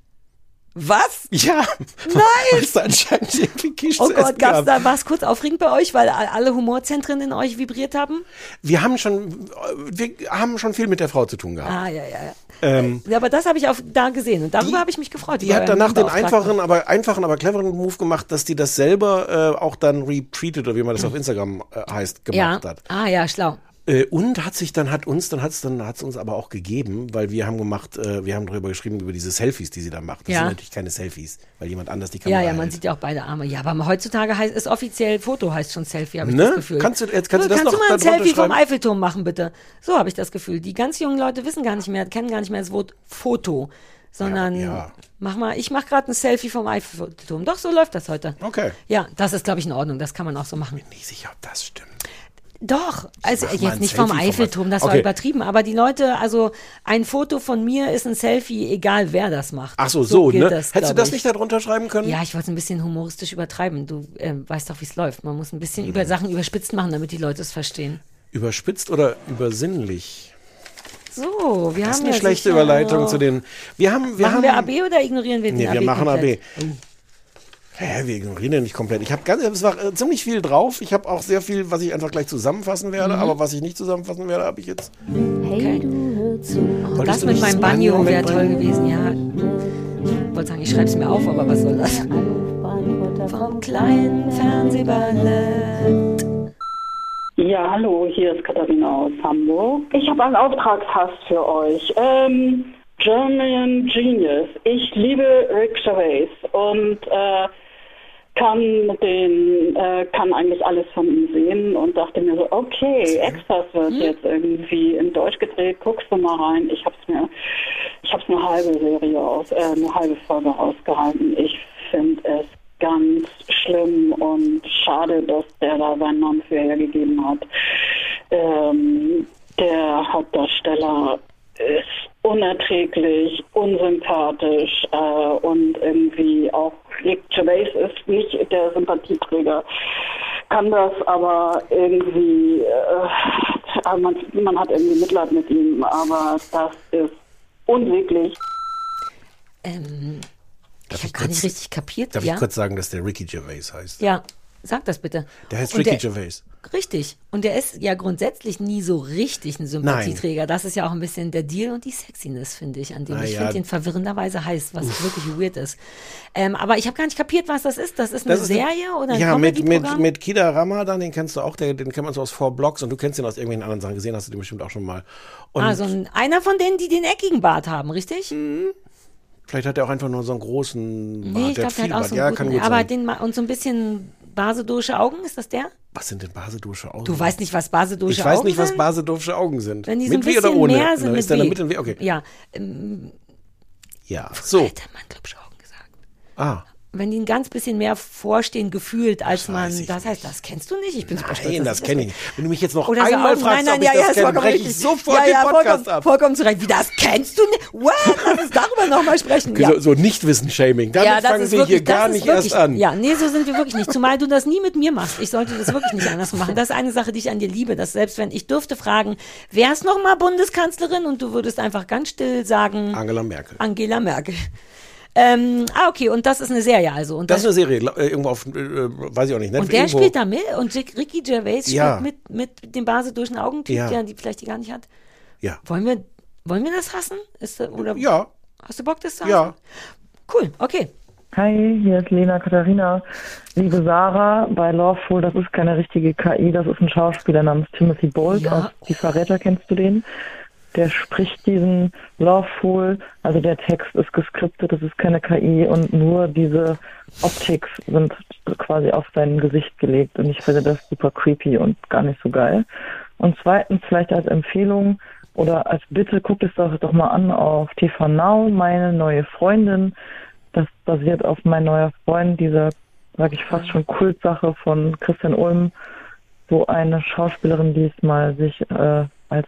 Was? Ja. Nein! [LAUGHS] Da anscheinend irgendwie Quiche Oh Gott, gab's gab. da, war es kurz aufregend bei euch, weil alle Humorzentren in euch vibriert haben? Wir haben schon, wir haben schon viel mit der Frau zu tun gehabt. Ah, ja, ja, ja. Ähm, Ja, aber das habe ich auf, da gesehen und darüber habe ich mich gefreut. Die hat danach den einfachen, aber einfachen, aber cleveren Move gemacht, dass die das selber äh, auch dann retweetet oder wie man das auf Instagram äh, heißt ja. gemacht hat. Ah, ja, schlau. Äh, und hat sich dann hat uns dann hat's dann hat's uns aber auch gegeben, weil wir haben gemacht, äh, wir haben darüber geschrieben über diese Selfies, die sie da macht. Das Ja. sind natürlich keine Selfies, weil jemand anders die Ja, Kamera ja, man hält. sieht ja auch beide Arme. Ja, aber heutzutage heißt ist offiziell Foto heißt schon Selfie, habe ich Ne? das Gefühl. Kannst du- jetzt kannst du das kannst noch du mal ein Selfie vom? Eiffelturm machen, bitte? So habe ich das Gefühl. Die ganz jungen Leute wissen gar nicht mehr, kennen gar nicht mehr das Wort Foto, sondern Ja, ja. mach mal, ich mache gerade ein Selfie vom Eiffelturm. Doch, so läuft das heute. Okay. Ja, das ist, glaube ich, in Ordnung. Das kann man auch so machen. Nicht sicher, ob das stimmt. Doch, also jetzt nicht vom Selfie von Eiffelturm, das war Okay. übertrieben, aber die Leute, also ein Foto von mir ist ein Selfie, egal wer das macht. Ach so, so, gilt ne? das, Hättest du das ich. nicht da drunter schreiben können? Ja, ich wollte es ein bisschen humoristisch übertreiben. Du ähm, weißt doch, wie es läuft. Man muss ein bisschen über Sachen überspitzt machen, damit die Leute es verstehen. Überspitzt oder übersinnlich? So, wir Das ist haben eine ja schlechte Überleitung zu den. Wir haben, wir machen haben, wir AB oder ignorieren wir den Nee, AB wir machen komplett? AB. Hä, wir ignorieren den nicht komplett. Ich habe ganz, es war äh, ziemlich viel drauf. Ich habe auch sehr viel, was ich einfach gleich zusammenfassen werde. Mhm. Aber was ich nicht zusammenfassen werde, habe ich jetzt. Okay. Oh, Wolltest das du mit nicht meinem das Banjo wäre toll gewesen, ja. Ich wollte sagen, ich schreibe es mir auf, aber was soll das? Vom kleinen Fernsehballett. Ja, hallo, hier ist Katharina aus Hamburg. Ich habe einen Auftragshass für euch. Ähm, German Genius. Ich liebe Rick Gervais und äh, kann den, äh, kann eigentlich alles von ihm sehen und dachte mir so, okay, Extras wird jetzt irgendwie in Deutsch gedreht, guckst du mal rein. Ich hab's mir, ich hab's eine halbe Serie aus, äh, eine halbe Folge ausgehalten. Ich finde es ganz schlimm und schade, dass der da seinen Namen für hergegeben hat. Ähm, der Hauptdarsteller ist unerträglich, unsympathisch äh, und irgendwie auch Rick Gervais ist nicht der Sympathieträger, kann das aber irgendwie, äh, man, man hat irgendwie Mitleid mit ihm, aber das ist unsäglich. Ähm, Darf ich habe gar nicht kurz- richtig kapiert. Darf ja? ich kurz sagen, dass der Ricky Gervais heißt? ja, sag das bitte. Der heißt Und Ricky der- Gervais. Richtig. Und der ist ja grundsätzlich nie so richtig ein Sympathieträger. Das ist ja auch ein bisschen der Deal und die Sexiness, finde ich, an dem Ah, ich ja. finde den verwirrenderweise heiß, was wirklich weird ist. Ähm, aber ich habe gar nicht kapiert, was das ist. Das ist eine Das ist Serie oder ein Ja, mit, mit, mit Kida Ramadan, den kennst du auch, der, den kennt man so aus Four Blocks und du kennst ihn aus irgendwelchen anderen Sachen gesehen, hast du den bestimmt auch schon mal. Und Also ein, einer von denen, die den eckigen Bart haben, richtig? vielleicht hat er auch einfach nur so einen großen Bart. nee, ich glaube, der viel hat auch Bart. so Ja, einen kann guten, gut aber den und so ein bisschen basedosche Augen, ist das der? Was sind denn basedosche Augen? Du weißt nicht, was basedosche ich weiß Augen nicht, was sind? basedosche Augen sind. Wenn die so mit ein W oder ohne? mehr sind Na, mit ist der W. W? Okay. Ja, ähm, Ja. So. hätte man glubsche Augen gesagt. Ah. Wenn die ein ganz bisschen mehr vorstehen gefühlt, als Das man. ich Das heißt, das kennst du nicht. Ich bin super stolz. Nein, das ich kenne ich nicht. Wenn du mich jetzt noch Oder so einmal Augen. fragst, nein, nein, ob ich ja, das ja, kenne, vollkommen breche ich richtig. sofort ja, den ja, Podcast vollkommen, ab. Vollkommen zu Recht. Wie, das kennst du nicht? What? Lass uns darüber nochmal sprechen. Ja. So, so Nichtwissen-Shaming. Damit ja, das fangen wir wirklich, hier gar das nicht wirklich, erst an. Ja, nee, so sind wir wirklich nicht. Zumal du das nie mit mir machst. Ich sollte das wirklich nicht anders machen. Das ist eine Sache, die ich an dir liebe, dass selbst wenn ich dürfte fragen, wer ist noch mal Bundeskanzlerin und du würdest einfach ganz still sagen Angela Merkel. Angela Merkel. Ähm, ah, okay, und das ist eine Serie also. Und, Das ist das, eine Serie, äh, irgendwo auf, äh, weiß ich auch nicht. und der irgendwo. spielt da mit und Rick- Ricky Gervais Ja. spielt mit, mit dem basedurchen Augentyp, Ja. der die vielleicht die gar nicht hat. Ja. Wollen wir, wollen wir das hassen? Ist, oder Ja, Hast du Bock, das zu hassen? ja. Cool, okay. Hi, hier ist Lena Katharina. Liebe Sarah, bei Lawful, das ist keine richtige KI, das ist ein Schauspieler namens Timothy Bolt Ja. aus Die Verräter, kennst du den? Der spricht diesen Lawful, also der Text ist geskriptet, das ist keine KI und nur diese Optics sind quasi auf sein Gesicht gelegt und ich finde das super creepy und gar nicht so geil. Und zweitens vielleicht als Empfehlung oder als Bitte, guckt es doch, doch mal an auf TV Now, meine neue Freundin. Das basiert auf mein neuer Freund, dieser, sag ich fast schon Kultsache von Christian Ulm, wo eine Schauspielerin diesmal sich äh, als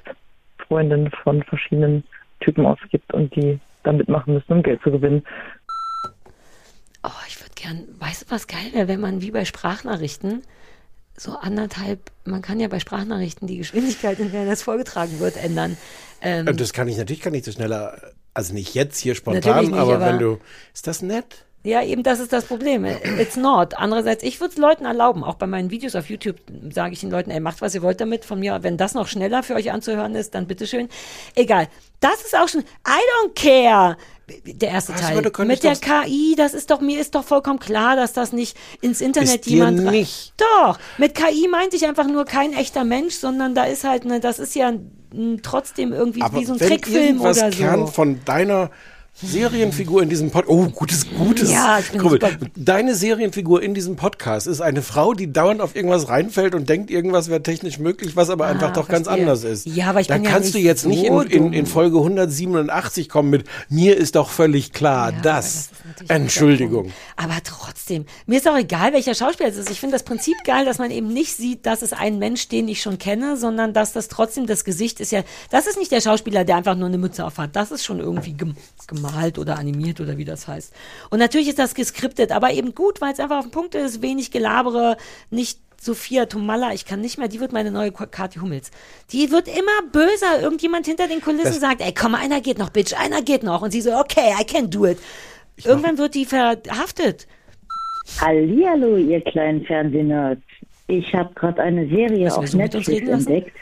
Freundin von verschiedenen Typen ausgibt und die da mitmachen müssen, um Geld zu gewinnen. Oh, ich würde gern, weißt du, was geil wäre, wenn man wie bei Sprachnachrichten so anderthalb, man kann ja bei Sprachnachrichten die Geschwindigkeit, in der das vorgetragen wird, ändern. Ähm, Und das kann ich, natürlich kann ich das schneller, also nicht jetzt hier spontan, nicht, aber, aber- wenn du, ist das nett? Ja, eben das ist das Problem. It's not. Andererseits, ich würde es Leuten erlauben. Auch bei meinen Videos auf YouTube sage ich den Leuten, ey, macht was ihr wollt damit. Von mir, wenn das noch schneller für euch anzuhören ist, dann bitteschön. Egal. Das ist auch schon, I don't care. Der erste Was, Teil. könntest Mit der KI, das ist doch, mir ist doch vollkommen klar, dass das nicht ins Internet Ist dir jemand rein- nicht. Doch. Mit KI meinte ich einfach nur kein echter Mensch, sondern da ist halt, ne, das ist ja trotzdem irgendwie Aber wie so ein Trickfilm oder so. kann von deiner Serienfigur in diesem Podcast. Oh, gutes, gutes. Ja, ich bin Kurbel. super- Deine Serienfigur in diesem Podcast ist eine Frau, die dauernd auf irgendwas reinfällt und denkt, irgendwas wäre technisch möglich, was aber einfach doch ganz Ah, verstehe. anders ist. Ja, aber ich da bin ja kannst du nicht jetzt nicht so in, in, dumm. in Folge 187 kommen mit mir ist doch völlig klar, Ja, das. das Entschuldigung. Aber trotzdem, mir ist auch egal, welcher Schauspieler es ist. Ich finde das Prinzip geil, dass man eben nicht sieht, dass es ein Mensch, den ich schon kenne, sondern dass das trotzdem das Gesicht ist ja, das ist nicht der Schauspieler, der einfach nur eine Mütze auf hat. Das ist schon irgendwie gem gemalt oder animiert oder wie das heißt. Und natürlich ist das geskriptet, aber eben gut, weil es einfach auf den Punkt ist, wenig Gelabere, nicht Sophia Tomalla, ich kann nicht mehr, die wird meine neue Kathi Hummels. Die wird immer böser. Irgendjemand hinter den Kulissen sagt, ey, komm, einer geht noch, Bitch, einer geht noch. Und sie so, okay, I can do it. Irgendwann wird die verhaftet. Hallihallo, ihr kleinen Fernsehnerds. Ich habe gerade eine Serie wir auf Netflix entdeckt,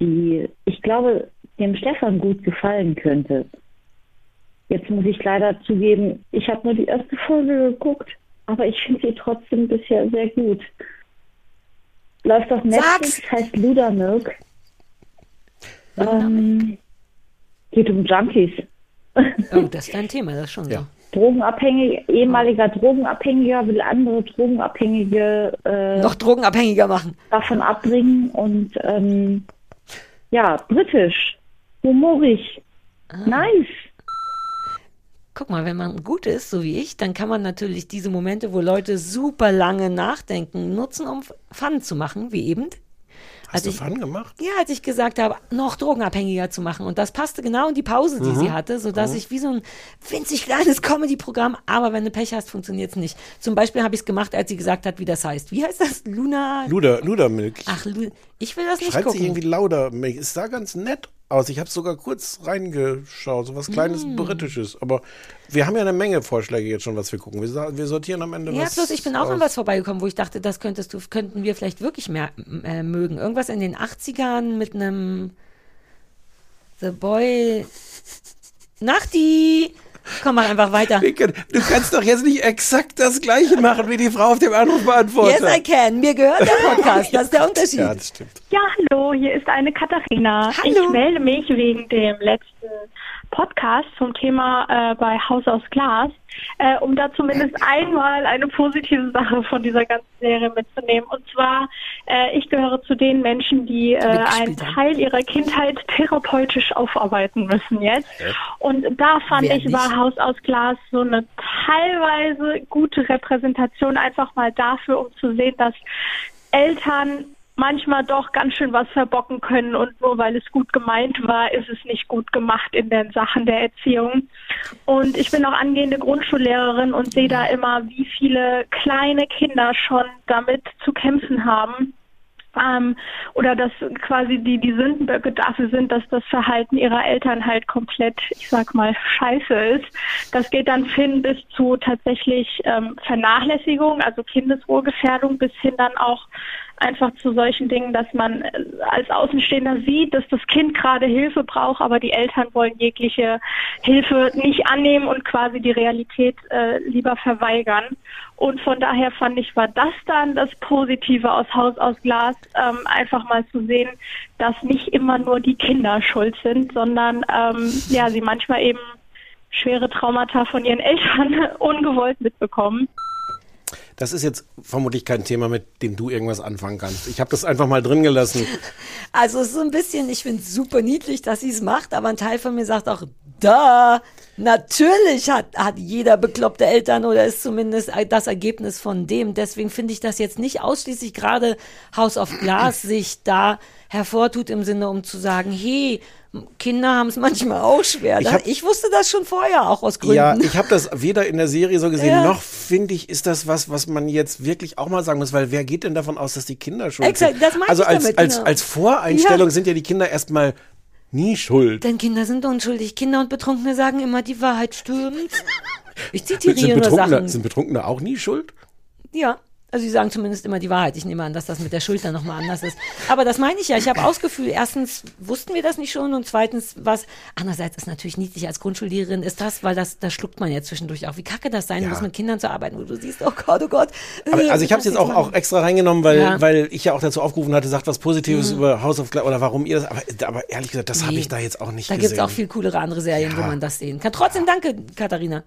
die ich glaube, dem Stefan gut gefallen könnte. Jetzt muss ich leider zugeben, ich habe nur die erste Folge geguckt, aber ich finde sie trotzdem bisher sehr gut. Läuft auf Netflix, heißt Ludermilk. Ähm, geht um Junkies. [LAUGHS] Oh, das ist dein Thema, das ist schon so. Drogenabhängig, ehemaliger Drogenabhängiger will andere Drogenabhängige äh, Noch drogenabhängiger machen. davon abbringen und ähm, ja, britisch, humorig, Ah. nice. Guck mal, wenn man gut ist, so wie ich, dann kann man natürlich diese Momente, wo Leute super lange nachdenken, nutzen, um Fun zu machen, wie eben. Hast du ich, Fun gemacht? Ja, als ich gesagt habe, noch drogenabhängiger zu machen. Und das passte genau in die Pause, die Mhm. sie hatte, sodass ich wie so ein winzig kleines Comedy-Programm, aber wenn du Pech hast, funktioniert es nicht. Zum Beispiel habe ich es gemacht, als sie gesagt hat, wie das heißt. Wie heißt das? Luna? Luder, Ludermilk. Ach, Lu ich will das nicht Schreibt sich gucken. irgendwie Laudermilk. Es sah ganz nett aus. Ich habe sogar kurz reingeschaut, so was kleines Mm. Britisches. Aber wir haben ja eine Menge Vorschläge jetzt schon, was wir gucken. Wir, wir sortieren am Ende Ja, was. bloß ich bin auch an was vorbeigekommen, wo ich dachte, das könntest du, könnten wir vielleicht wirklich mehr äh, mögen. Irgendwas in den 80ern mit einem The Boy. Nachti! Komm, mach einfach weiter. Du kannst doch jetzt nicht exakt das Gleiche machen wie die Frau auf dem Anrufbeantworter. Yes, I can. Mir gehört der Podcast. [LAUGHS] Das ist der Unterschied. Ja, das stimmt. Ja, hallo, hier ist eine Katharina. Hallo. Ich melde mich wegen dem letzten Podcast zum Thema äh, bei Haus aus Glas, äh, um da zumindest einmal eine positive Sache von dieser ganzen Serie mitzunehmen. Und zwar, äh, ich gehöre zu den Menschen, die äh, einen. Teil ihrer Kindheit therapeutisch aufarbeiten müssen jetzt. Und da fand Wer ich, nicht? war Haus aus Glas so eine teilweise gute Repräsentation einfach mal dafür, um zu sehen, dass Eltern manchmal doch ganz schön was verbocken können und nur weil es gut gemeint war, ist es nicht gut gemacht in den Sachen der Erziehung. Und ich bin auch angehende Grundschullehrerin und sehe da immer, wie viele kleine Kinder schon damit zu kämpfen haben. Ähm, oder dass quasi die, die Sündenböcke dafür sind, dass das Verhalten ihrer Eltern halt komplett, ich sag mal, scheiße ist. Das geht dann hin bis zu tatsächlich ähm, Vernachlässigung, also Kindeswohlgefährdung, bis hin dann auch einfach zu solchen Dingen, dass man äh, als Außenstehender sieht, dass das Kind gerade Hilfe braucht, aber die Eltern wollen jegliche Hilfe nicht annehmen und quasi die Realität äh, lieber verweigern. Und von daher fand ich, war das dann das Positive aus Haus aus Glas, ähm, einfach mal zu sehen, dass nicht immer nur die Kinder schuld sind, sondern ähm, ja, sie manchmal eben schwere Traumata von ihren Eltern [LAUGHS] ungewollt mitbekommen. Das ist jetzt vermutlich kein Thema, mit dem du irgendwas anfangen kannst. Ich habe das einfach mal drin gelassen. [LAUGHS] Also es ist so ein bisschen, ich finde es super niedlich, dass sie es macht, aber ein Teil von mir sagt auch, da, natürlich hat, hat jeder bekloppte Eltern oder ist zumindest das Ergebnis von dem. Deswegen finde ich das jetzt nicht ausschließlich gerade House of Glass sich da hervortut im Sinne, um zu sagen, hey, Kinder haben es manchmal auch schwer. Ich Ich, hab- ich wusste das schon vorher, auch aus Gründen. Ja, ich habe das weder in der Serie so gesehen, Ja. noch finde ich, ist das was, was man jetzt wirklich auch mal sagen muss, weil wer geht denn davon aus, dass die Kinder schuld Exakt, das meine also ich als, damit, als, genau. als Voreinstellung Ja. sind ja die Kinder erstmal nie schuld. Denn Kinder sind unschuldig. Kinder und Betrunkene sagen immer, die Wahrheit stimmt. [LAUGHS] Ich Sind zitiere nur Betrunkene, Sachen. sind Betrunkene auch nie schuld? Ja. Also sie sagen zumindest immer die Wahrheit. Ich nehme an, dass das mit der Schulter nochmal anders ist. Aber das meine ich ja. Ich habe Ausgefühl, erstens wussten wir das nicht schon und zweitens, was andererseits ist natürlich niedlich als Grundschullehrerin ist das, weil das, da schluckt man ja zwischendurch auch. Wie kacke das sein Ja. muss, mit Kindern zu arbeiten, wo du siehst, oh Gott, oh Gott. Aber, also ich habe es jetzt auch, auch extra reingenommen, weil, Ja. weil ich ja auch dazu aufgerufen hatte, sagt was Positives Mhm. über House of Glass oder warum ihr das. Aber, aber ehrlich gesagt, das habe Nee. ich da jetzt auch nicht Da gesehen. gibt es auch viel coolere andere Serien, wo Ja. man das sehen kann. Trotzdem danke, Katharina.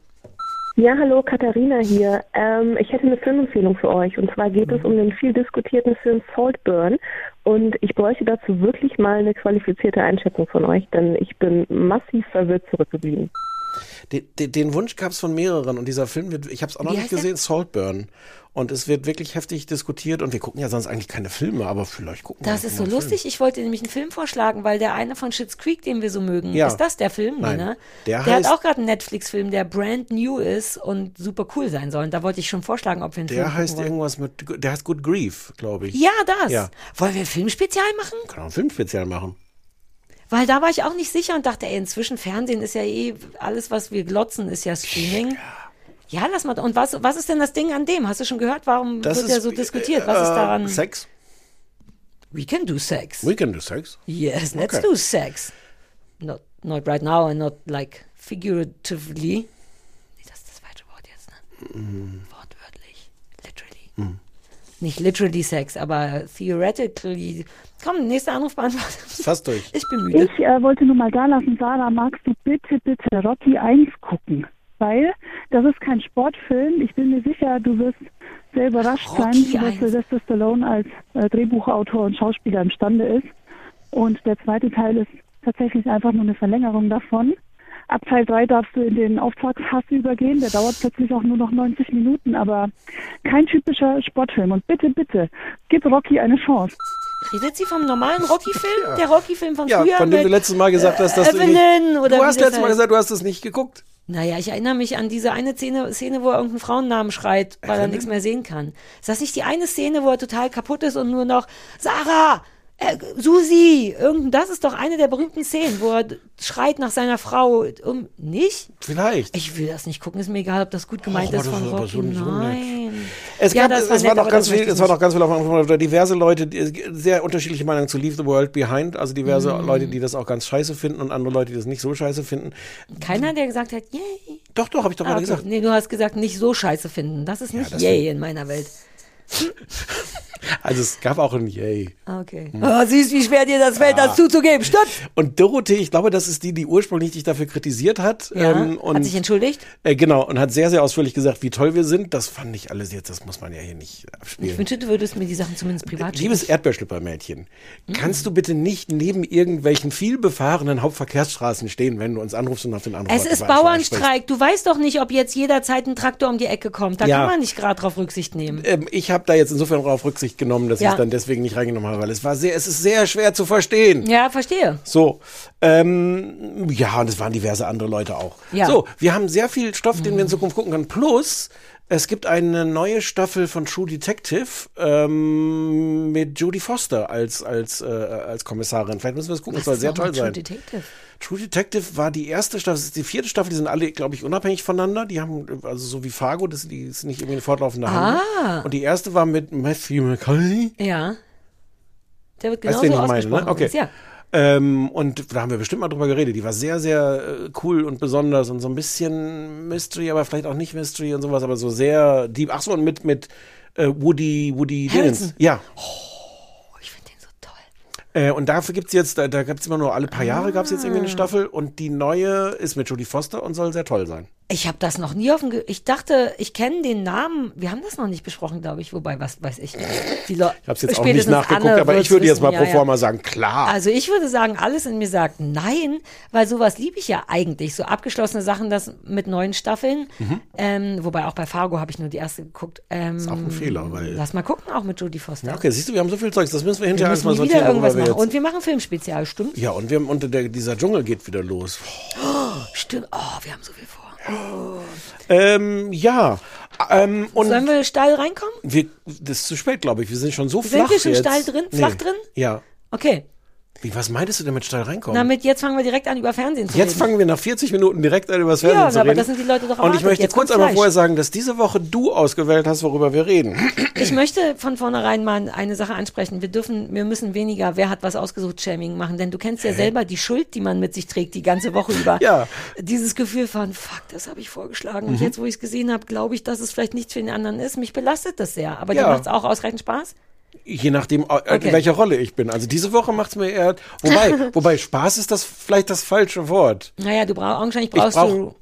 Ja, hallo, Katharina hier. Ähm, ich hätte eine Filmempfehlung für euch. Und zwar geht es um den viel diskutierten Film Saltburn. Und ich bräuchte dazu wirklich mal eine qualifizierte Einschätzung von euch, denn ich bin massiv verwirrt zurückgeblieben. Den, den, den Wunsch gab es von mehreren und dieser Film wird, ich habe es auch noch Wie nicht heißt der? gesehen, Saltburn. Und es wird wirklich heftig diskutiert und wir gucken ja sonst eigentlich keine Filme, aber vielleicht gucken wir Das ist so lustig. Ich wollte nämlich einen Film vorschlagen, weil der eine von Schitt's Creek, den wir so mögen, Ja. ist das der Film? Nein. ne? Der Der, heißt- hat auch gerade einen Netflix-Film, der brand new ist und super cool sein soll. Und da wollte ich schon vorschlagen, ob wir einen Der Film heißt gucken wollen. irgendwas mit, der heißt Good Grief, glaube ich. Ja, das. Ja. Wollen wir ein Filmspezial machen? Kann auch einen Film speziell machen. Weil da war ich auch nicht sicher und dachte, ey, inzwischen Fernsehen ist ja eh, alles, was wir glotzen, ist ja Streaming. Ja, lass mal. Und was, was ist denn das Ding an dem? Hast du schon gehört? Warum Das wird ist, der so diskutiert? Was äh, ist daran? Sex. We can do sex. We can do sex. Yes, let's Okay. do sex. Not, not right now and not like figuratively. Nee, das ist das falsche Wort jetzt, ne? Mhm. Wortwörtlich. Literally. Nicht literally Sex, aber theoretically. Komm, nächster Anruf beantwortet. Fast durch. Ich bin müde. Ich äh, wollte nur mal da lassen, Sarah, magst du bitte, bitte Rocky 1 gucken? Weil das ist kein Sportfilm. Ich bin mir sicher, du wirst sehr überrascht Rocky sein, was 1. Sylvester Stallone als äh, Drehbuchautor und Schauspieler imstande ist. Und der zweite Teil ist tatsächlich einfach nur eine Verlängerung davon. Ab Teil 3 darfst du in den Auftragshass übergehen. Der dauert plötzlich auch nur noch 90 Minuten, aber kein typischer Sportfilm. Und bitte, bitte, gib Rocky eine Chance. Redet sie vom normalen Rocky-Film? Der Rocky-Film von Ja, früher? von dem mit, du letztes Mal gesagt hast, dass du ihn Evelyn nicht, oder Du hast letztes Mal heißt. gesagt, du hast es nicht geguckt. Naja, ich erinnere mich an diese eine Szene, Szene wo er irgendeinen Frauennamen schreit, weil er nichts mehr sehen kann. Ist das nicht die eine Szene, wo er total kaputt ist und nur noch Sarah, äh, Susi, irgend, das ist doch eine der berühmten Szenen, wo er schreit nach seiner Frau. Um, nicht? Vielleicht. Ich will das nicht gucken, ist mir egal, ob das gut gemeint aber ist von Rocky. so. Nein. Es, Ja, gab, das es, war war nett, noch aber ganz viel, es war noch ganz viel auf diverse Leute, sehr unterschiedliche Meinungen zu Leave the World Behind, also diverse Mm. Leute, die das auch ganz scheiße finden und andere Leute, die das nicht so scheiße finden. Keiner, der gesagt hat, yay. Doch, doch, habe ich doch Ah, gerade okay. gesagt. Nee, du hast gesagt, nicht so scheiße finden. Das ist nicht das yay in meiner Welt. [LAUGHS] Also es gab auch ein Yay. Okay. Hm. Oh, siehst, wie schwer dir das fällt, das zuzugeben. Stimmt. Und Dorothee, ich glaube, das ist die, die ursprünglich dich dafür kritisiert hat. Ja, ähm, und, hat sich entschuldigt? Äh, genau, und hat sehr, sehr ausführlich gesagt, wie toll wir sind. Das fand ich alles jetzt, das muss man ja hier nicht Ich abspielen. wünschte, du würdest mir die Sachen zumindest privat schicken. Liebes Erdbeerschlippermädchen, kannst du bitte nicht neben irgendwelchen viel befahrenen Hauptverkehrsstraßen stehen, wenn du uns anrufst und auf den Anruf Es ist Bauernstreik. Du weißt doch nicht, ob jetzt jederzeit ein Traktor um die Ecke kommt. Da Ja. kann man nicht gerade drauf Rücksicht nehmen. Ähm, ich habe da jetzt insofern darauf Rücksicht genommen, dass Ja. ich dann deswegen nicht reingenommen habe, weil es war sehr, es ist sehr schwer zu verstehen. Ja, verstehe. So, ähm, ja, und es waren diverse andere Leute auch. Ja. So, wir haben sehr viel Stoff, den wir in Zukunft gucken können. Plus, es gibt eine neue Staffel von True Detective ähm, mit Jodie Foster als als äh, als Kommissarin. Vielleicht müssen wir es gucken. Das soll ist sehr toll True sein. Detective? True Detective war die erste Staffel, das ist die vierte Staffel, die sind alle, glaube ich, unabhängig voneinander. Die haben, also so wie Fargo, das, die ist nicht irgendwie eine fortlaufende Ah. Handlung. Und die erste war mit Matthew McConaughey. Ja. Der wird Weißt genauso du, wen ich meine, ne? Okay. übrigens, Ja. Ähm, und da haben wir bestimmt mal drüber geredet. Die war sehr, sehr äh, cool und besonders und so ein bisschen Mystery, aber vielleicht auch nicht Mystery und sowas, aber so sehr deep. Ach so, und mit, mit äh, Woody, Woody Harrelson. Dingens. Ja. Oh, ich finde den so toll. Äh, und dafür gibt's jetzt, da, da gibt's immer nur alle paar Jahre gab's jetzt irgendwie Ah. eine Staffel und die neue ist mit Jodie Foster und soll sehr toll sein. Ich habe das noch nie auf dem. Ge ich dachte, ich kenne den Namen. Wir haben das noch nicht besprochen, glaube ich. Wobei, was weiß ich. Die Le- Ich habe es jetzt auch nicht nachgeguckt, Anne aber ich würde jetzt mal ja, pro ja. forma sagen, klar. Also ich würde sagen, alles in mir sagt nein, weil sowas liebe ich ja eigentlich. So abgeschlossene Sachen, das mit neuen Staffeln. Ähm, wobei auch bei Fargo habe ich nur die erste geguckt. Ähm, ist Mhm. auch ein Fehler, weil- Lass mal gucken, auch mit Jodie Foster. ja, okay, siehst du, wir haben so viel Zeugs, das müssen wir hinterher alles müssen mal nie wieder sortieren, irgendwas wir machen. Und wir machen Filmspezial, stimmt? Ja, und wir haben, und der, dieser Dschungel geht wieder los. Stimmt. Oh, wir haben so viel vor. [GASPS] Ähm, ja. Ähm, und Sollen wir steil reinkommen? wir, das ist zu spät, glaube ich. Wir sind schon so Sind flach wir schon jetzt. steil drin? Flach drin? Ja. Okay. Wie, was meintest du denn mit steil reinkommen? Damit jetzt fangen wir direkt an, über Fernsehen zu Jetzt reden. fangen wir nach 40 Minuten direkt an, über das Fernsehen Ja, zu aber reden. das sind die Leute doch Und ich erwartet. möchte Jetzt kurz einmal Fleisch. vorher sagen, dass diese Woche du ausgewählt hast, worüber wir reden. Ich möchte von vornherein mal eine Sache ansprechen. Wir dürfen, wir müssen weniger, wer hat was ausgesucht, Shaming machen, denn du kennst ja selber die Schuld, die man mit sich trägt, die ganze Woche über. [LAUGHS] Ja. Dieses Gefühl von, fuck, das habe ich vorgeschlagen. Und Mhm. jetzt, wo ich es gesehen habe, glaube ich, dass es vielleicht nichts für den anderen ist. Mich belastet das sehr. Aber Ja. dir macht es auch ausreichend Spaß? Je nachdem, äh, Okay. in welcher Rolle ich bin. Also diese Woche macht's mir eher, wobei, [LAUGHS] wobei Spaß ist das vielleicht das falsche Wort. Naja, du brauchst, Ich brauchst brauch- du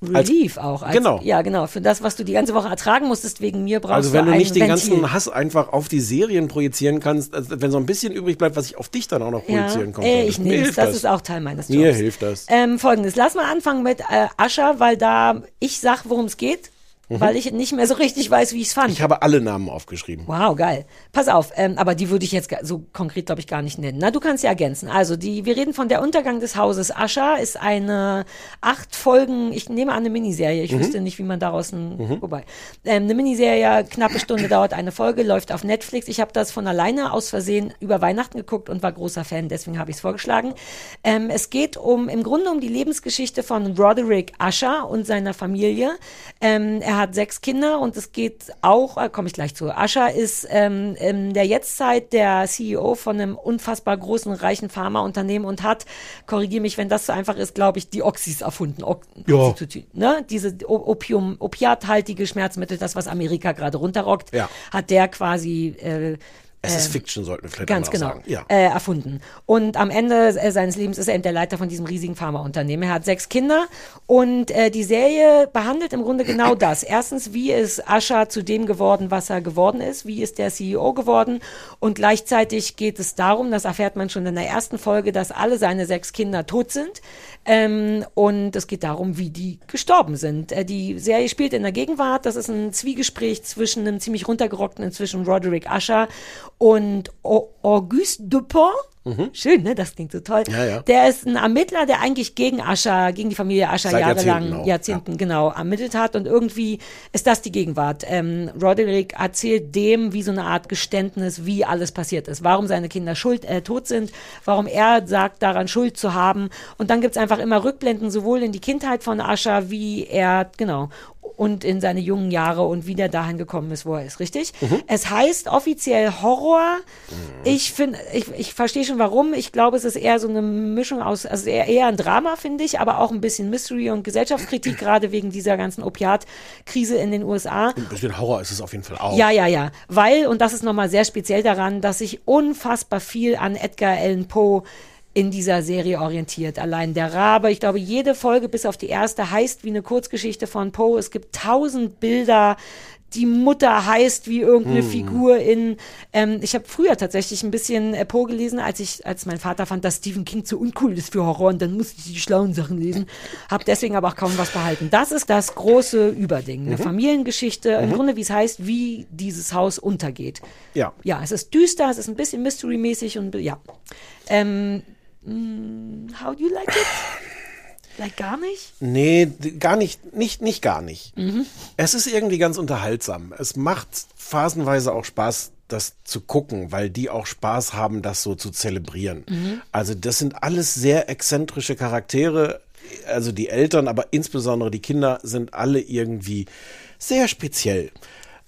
Relief auch. Als, genau. Ja, genau. Für das, was du die ganze Woche ertragen musstest wegen mir, brauchst Also wenn du du ein nicht den Ventil. ganzen Hass einfach auf die Serien projizieren kannst, also wenn so ein bisschen übrig bleibt, was ich auf dich dann auch noch projizieren ja, konnte. äh, ich nehme das. Das ist auch Teil meines Jobs. Mir hilft das. Ähm, Folgendes, lass mal anfangen mit äh, Ascher, weil da ich sag, worum es geht, Mhm. weil ich nicht mehr so richtig weiß, wie ich es fand. Ich habe alle Namen aufgeschrieben. Wow, geil. Pass auf, ähm, aber die würde ich jetzt so konkret, glaube ich, gar nicht nennen. Na, du kannst ja ergänzen. Also, die, wir reden von der Untergang des Hauses Ascher, ist eine acht Folgen, ich nehme an, eine Miniserie. Ich Mhm. wüsste nicht, wie man daraus ein, Mhm. wobei. Ähm, eine Miniserie, knappe Stunde dauert eine Folge, läuft auf Netflix. Ich habe das von alleine aus Versehen über Weihnachten geguckt und war großer Fan, deswegen habe ich es vorgeschlagen. Ähm, es geht um, im Grunde um die Lebensgeschichte von Roderick Ascher und seiner Familie. Ähm, er hat sechs Kinder und es geht auch, äh, komme ich gleich zu. Ascher ist ähm, in der Jetztzeit der CEO von einem unfassbar großen, reichen Pharmaunternehmen und hat, korrigiere mich, wenn das so einfach ist, glaube ich, die Oxys erfunden. Ok Ja. Ne? Diese O- Opium, opiathaltige Schmerzmittel, das, was Amerika gerade runterrockt, Ja. hat der quasi äh, Es ist ähm, Fiction, sollten wir vielleicht Ganz genau. sagen. Ja. Äh, erfunden. Und am Ende äh, seines Lebens ist er eben der Leiter von diesem riesigen Pharmaunternehmen. Er hat sechs Kinder und äh, die Serie behandelt im Grunde genau [CLEARS THROAT] das. Erstens, wie ist Ascher zu dem geworden, was er geworden ist? Wie ist der CEO geworden? Und gleichzeitig geht es darum, das erfährt man schon in der ersten Folge, dass alle seine sechs Kinder tot sind. Ähm, und es geht darum, wie die gestorben sind. Äh, die Serie spielt in der Gegenwart. Das ist ein Zwiegespräch zwischen einem ziemlich runtergerockten inzwischen Roderick Ascher und Au- Auguste Dupont. Schön, ne? Das klingt so toll. Mhm. Ja, ja. Der ist ein Ermittler, der eigentlich gegen Ascher, gegen die Familie Ascher jahrelang, Jahrzehnten Jahrzehnten, genau, ermittelt hat. Und irgendwie ist das die Gegenwart. Ähm, Roderick erzählt dem wie so eine Art Geständnis, wie alles passiert ist. Warum seine Kinder schuld, äh, tot sind, warum er sagt, daran Schuld zu haben. Und dann gibt's einfach immer Rückblenden, sowohl in die Kindheit von Ascher, wie er, genau, und in seine jungen Jahre und wie der dahin gekommen ist, wo er ist, richtig? Mhm. Es heißt offiziell Horror. Ich finde, ich, ich verstehe schon warum. Ich glaube, es ist eher so eine Mischung aus, also eher, eher ein Drama, finde ich, aber auch ein bisschen Mystery und Gesellschaftskritik, [CLEARS THROAT] gerade wegen dieser ganzen Opiatkrise in den USA. Ein bisschen Horror ist es auf jeden Fall auch. Ja, ja, ja. Weil, und das ist nochmal sehr speziell daran, dass sich unfassbar viel an Edgar Allan Poe in dieser Serie orientiert. Allein der Rabe, ich glaube, jede Folge bis auf die erste heißt wie eine Kurzgeschichte von Poe. Es gibt tausend Bilder. Die Mutter heißt wie irgendeine Hm. Figur in. Ähm, ich habe früher tatsächlich ein bisschen äh, Poe gelesen, als ich, als mein Vater fand, dass Stephen King zu uncool ist für Horror und dann musste ich die schlauen Sachen lesen. Hab deswegen aber auch kaum was behalten. Das ist das große Überding. Eine Mhm. Familiengeschichte, im Mhm. Grunde, wie es heißt, wie dieses Haus untergeht. Ja. Ja, es ist düster, es ist ein bisschen Mystery-mäßig und ja. Ähm, mh, how do you like it? [LAUGHS] Like gar nicht? Nee, gar nicht, nicht, nicht gar nicht. Mhm. Es ist irgendwie ganz unterhaltsam. Es macht phasenweise auch Spaß, das zu gucken, weil die auch Spaß haben, das so zu zelebrieren. Mhm. Also das sind alles sehr exzentrische Charaktere. Also die Eltern, aber insbesondere die Kinder sind alle irgendwie sehr speziell.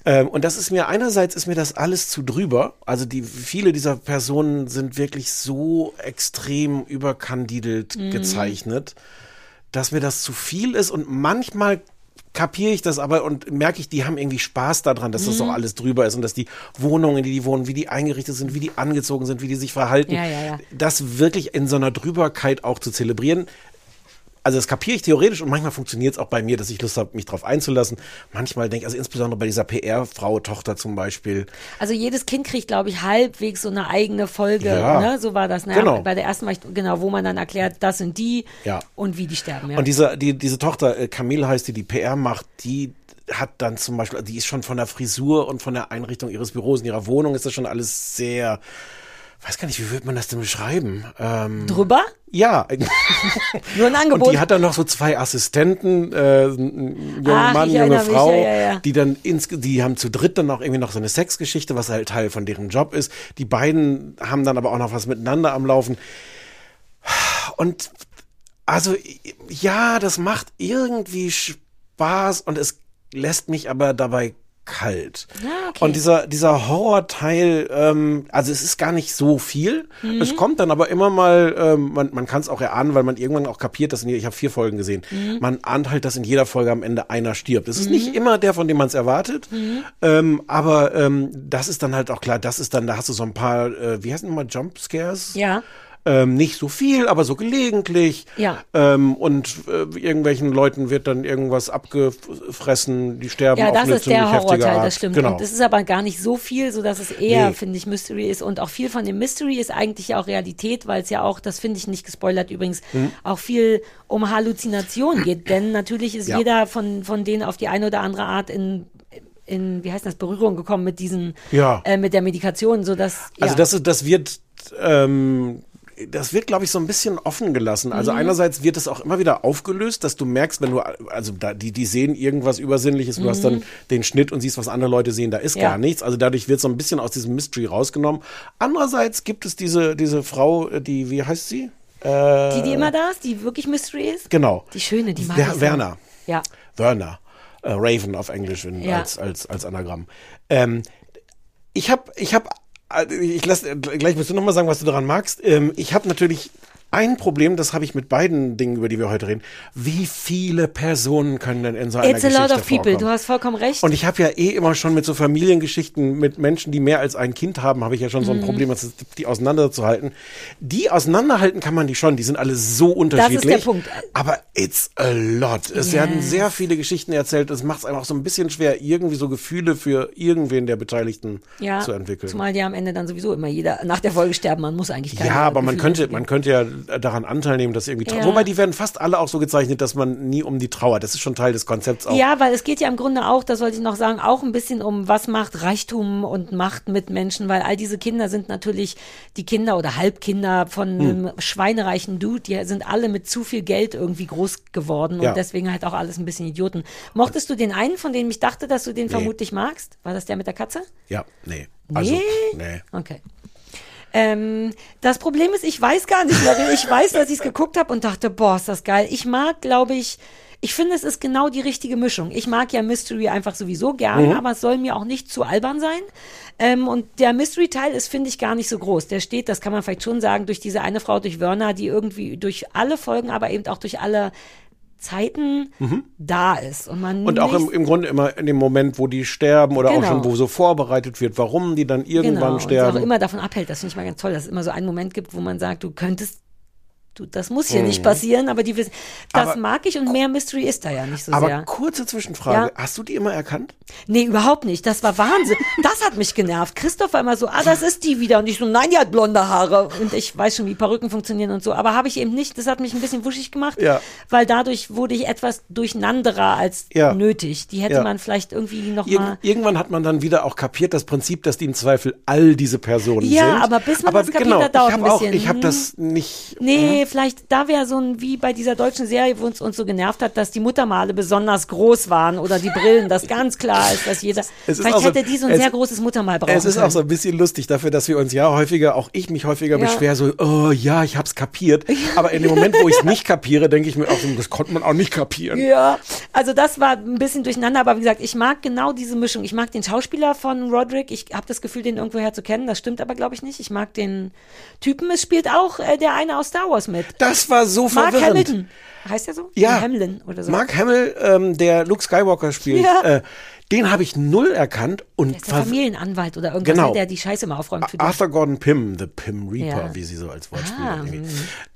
Ähm, und das ist mir einerseits ist mir das alles zu drüber. Also die viele dieser Personen sind wirklich so extrem überkandidelt Mhm. gezeichnet, dass mir das zu viel ist und manchmal kapiere ich das aber und merke ich, die haben irgendwie Spaß daran, dass das Mhm. auch alles drüber ist und dass die Wohnungen, in die die wohnen, wie die eingerichtet sind, wie die angezogen sind, wie die sich verhalten, Ja, ja, ja. das wirklich in so einer Drüberkeit auch zu zelebrieren. Also das kapiere ich theoretisch und manchmal funktioniert es auch bei mir, dass ich Lust habe, mich drauf einzulassen. Manchmal denke ich, also insbesondere bei dieser PR-Frau, Tochter zum Beispiel, Also jedes Kind kriegt, glaube ich, halbwegs so eine eigene Folge. Ja. Ne? So war das. Ne? Genau. Bei der ersten ich, genau, wo man dann erklärt, das sind die Ja. und wie die sterben. Ja. Und diese, die, diese Tochter, äh, Camille heißt die, die PR macht, die hat dann zum Beispiel, die ist schon von der Frisur und von der Einrichtung ihres Büros in ihrer Wohnung ist das schon alles sehr, weiß gar nicht, wie würde man das denn beschreiben? Ähm, Drüber? Ja. [LAUGHS] Nur ein Angebot. Und die hat dann noch so zwei Assistenten, äh, einen jungen Ach, Mann, junge mich, Frau, ja, ja, ja. die dann ins, die haben zu dritt dann noch irgendwie noch so eine Sexgeschichte, was halt Teil von deren Job ist. Die beiden haben dann aber auch noch was miteinander am Laufen. Und also ja, das macht irgendwie Spaß und es lässt mich aber dabei kalt. Ja, okay. Und dieser, dieser Horrorteil, ähm, also es ist gar nicht so viel. Mhm. Es kommt dann aber immer mal, ähm, man, man kann es auch erahnen, weil man irgendwann auch kapiert, dass in, ich habe vier Folgen gesehen, Mhm. man ahnt halt, dass in jeder Folge am Ende einer stirbt. Es ist Mhm. nicht immer der, von dem man es erwartet, Mhm. ähm, aber ähm, das ist dann halt auch klar, das ist dann, da hast du so ein paar, äh, wie heißen die mal, Jump Scares? Ja. Ähm, nicht so viel, aber so gelegentlich. Ja. Ähm, und äh, irgendwelchen Leuten wird dann irgendwas abgefressen, die sterben Ja, auf das eine ist der ziemlich heftige Horrorteil, das stimmt. Genau. Und es ist aber gar nicht so viel, so dass es eher, Nee. finde ich, Mystery ist. Und auch viel von dem Mystery ist eigentlich ja auch Realität, weil es ja auch, das finde ich nicht gespoilert übrigens, Hm. auch viel um Halluzinationen geht. Denn natürlich ist Ja. jeder von, von denen auf die eine oder andere Art in in, wie heißt das, Berührung gekommen mit diesen, Ja. äh, mit der Medikation, so dass, ja. Also das, ist- das wird, ähm, das wird, glaube ich, so ein bisschen offen gelassen. Also Mhm. einerseits wird es auch immer wieder aufgelöst, dass du merkst, wenn du, also da, die, die sehen irgendwas Übersinnliches, und du hast Mhm. dann den Schnitt und siehst, was andere Leute sehen, da ist Ja. gar nichts. Also dadurch wird so ein bisschen aus diesem Mystery rausgenommen. Andererseits gibt es diese, diese Frau, äh, die, wie heißt sie? Äh, die, die immer da ist, die wirklich Mystery ist. Genau. Die schöne, die mag Wer-. Werner. Ja. Werner. Äh, Raven auf Englisch in, Ja. als, als, als Anagramm. Ähm, ich habe, ich habe, ich lass gleich musst du noch mal sagen, was du daran magst. Ähm, ich habe natürlich ein Problem, das habe ich mit beiden Dingen, über die wir heute reden. Wie viele Personen können denn in so einer It's a Geschichte lot of people, vorkommen? du hast vollkommen recht. Und ich habe ja eh immer schon mit so Familiengeschichten mit Menschen, die mehr als ein Kind haben, habe ich ja schon so ein Mhm. Problem, das ist, die auseinanderzuhalten. Die auseinanderhalten kann man die schon, die sind alle so unterschiedlich. Punkt. Aber it's a lot. Es Yes. werden sehr viele Geschichten erzählt. Es macht es einfach so ein bisschen schwer, irgendwie so Gefühle für irgendwen der Beteiligten ja, zu entwickeln. Zumal ja am Ende dann sowieso immer jeder nach der Folge sterben, man muss eigentlich keine Ja, aber man Gefühle könnte, entwickeln. man könnte ja daran Anteil nehmen, dass irgendwie, Ja. wobei die werden fast alle auch so gezeichnet, dass man nie um die trauert. Das ist schon Teil des Konzepts auch. Ja, weil es geht ja im Grunde auch, das wollte ich noch sagen, auch ein bisschen um, was macht Reichtum und Macht mit Menschen, weil all diese Kinder sind natürlich die Kinder oder Halbkinder von Hm. einem schweinereichen Dude, die sind alle mit zu viel Geld irgendwie groß geworden und Ja. deswegen halt auch alles ein bisschen Idioten. Mochtest du den einen, von dem ich dachte, dass du den Nee. vermutlich magst? War das der mit der Katze? Ja, nee. Nee? Also, nee. Okay. Ähm, das Problem ist, ich weiß gar nicht mehr. Ich weiß, dass ich es geguckt habe und dachte, boah, ist das geil. Ich mag, glaube ich, ich finde, es ist genau die richtige Mischung. Ich mag ja Mystery einfach sowieso gern, Mhm. aber es soll mir auch nicht zu albern sein. Ähm, und der Mystery-Teil ist, finde ich, gar nicht so groß. Der steht, das kann man vielleicht schon sagen, durch diese eine Frau, durch Werner, die irgendwie durch alle Folgen, aber eben auch durch alle Zeiten Mhm. da ist. Und man Und auch im, im Grunde immer in dem Moment, wo die sterben oder auch Genau. schon, wo so vorbereitet wird, warum die dann irgendwann genau, und sterben. auch immer davon abhält. Das finde ich mal ganz toll, dass es immer so einen Moment gibt, wo man sagt, du könntest, du, das muss hier Mhm. nicht passieren, aber die wissen, das Aber- mag ich und mehr Mystery ist da ja nicht so Aber sehr. kurze Zwischenfrage. Ja. Hast du die immer erkannt? Nee, überhaupt nicht. Das war Wahnsinn. Das hat mich genervt. Christoph war immer so, ah, das ist die wieder. Und ich so, nein, die hat blonde Haare. Und ich weiß schon, wie Perücken funktionieren und so. Aber habe ich eben nicht. Das hat mich ein bisschen wuschig gemacht. Ja. Weil dadurch wurde ich etwas durcheinanderer als Ja. nötig. Die hätte Ja. man vielleicht irgendwie noch Irg mal irgendwann hat man dann wieder auch kapiert, das Prinzip, dass die im Zweifel all diese Personen Ja, sind. aber bis man aber das kapiert genau, hat, dauert ich ein hab auch, bisschen. Ich habe Mhm. das nicht. Nee, vielleicht, da wäre so ein, wie bei dieser deutschen Serie, wo uns, uns so genervt hat, dass die Muttermale besonders groß waren oder die Brillen, dass ganz klar ist, dass jeder, vielleicht auch so- hätte die so ein es- sehr großes Muttermal brauchen Es ist können. auch so ein bisschen lustig dafür, dass wir uns ja häufiger, auch ich mich häufiger Ja. beschwer, so, oh ja, ich hab's kapiert. Aber in dem Moment, wo ich es nicht [LAUGHS] kapiere, denke ich mir auch, das konnte man auch nicht kapieren. Ja, also das war ein bisschen durcheinander, aber wie gesagt, ich mag genau diese Mischung. Ich mag den Schauspieler von Roderick. Ich habe das Gefühl, den irgendwoher zu kennen. Das stimmt aber, glaube ich, nicht. Ich mag den Typen. Es spielt auch äh, der eine aus Star Wars mit. Das war so Mark verwirrend. Hamilton. Heißt der so? Ja. Hamlin oder so. Mark Hamill, ähm, der Luke Skywalker spielt, Ja. äh, den habe ich null erkannt und Der ist der Familienanwalt oder irgendwas, Genau. ne, der die Scheiße mal aufräumt für die. Arthur Gordon Pym, The Pym Reaper, Ja. wie sie so als Wortspiel Ah, mhm.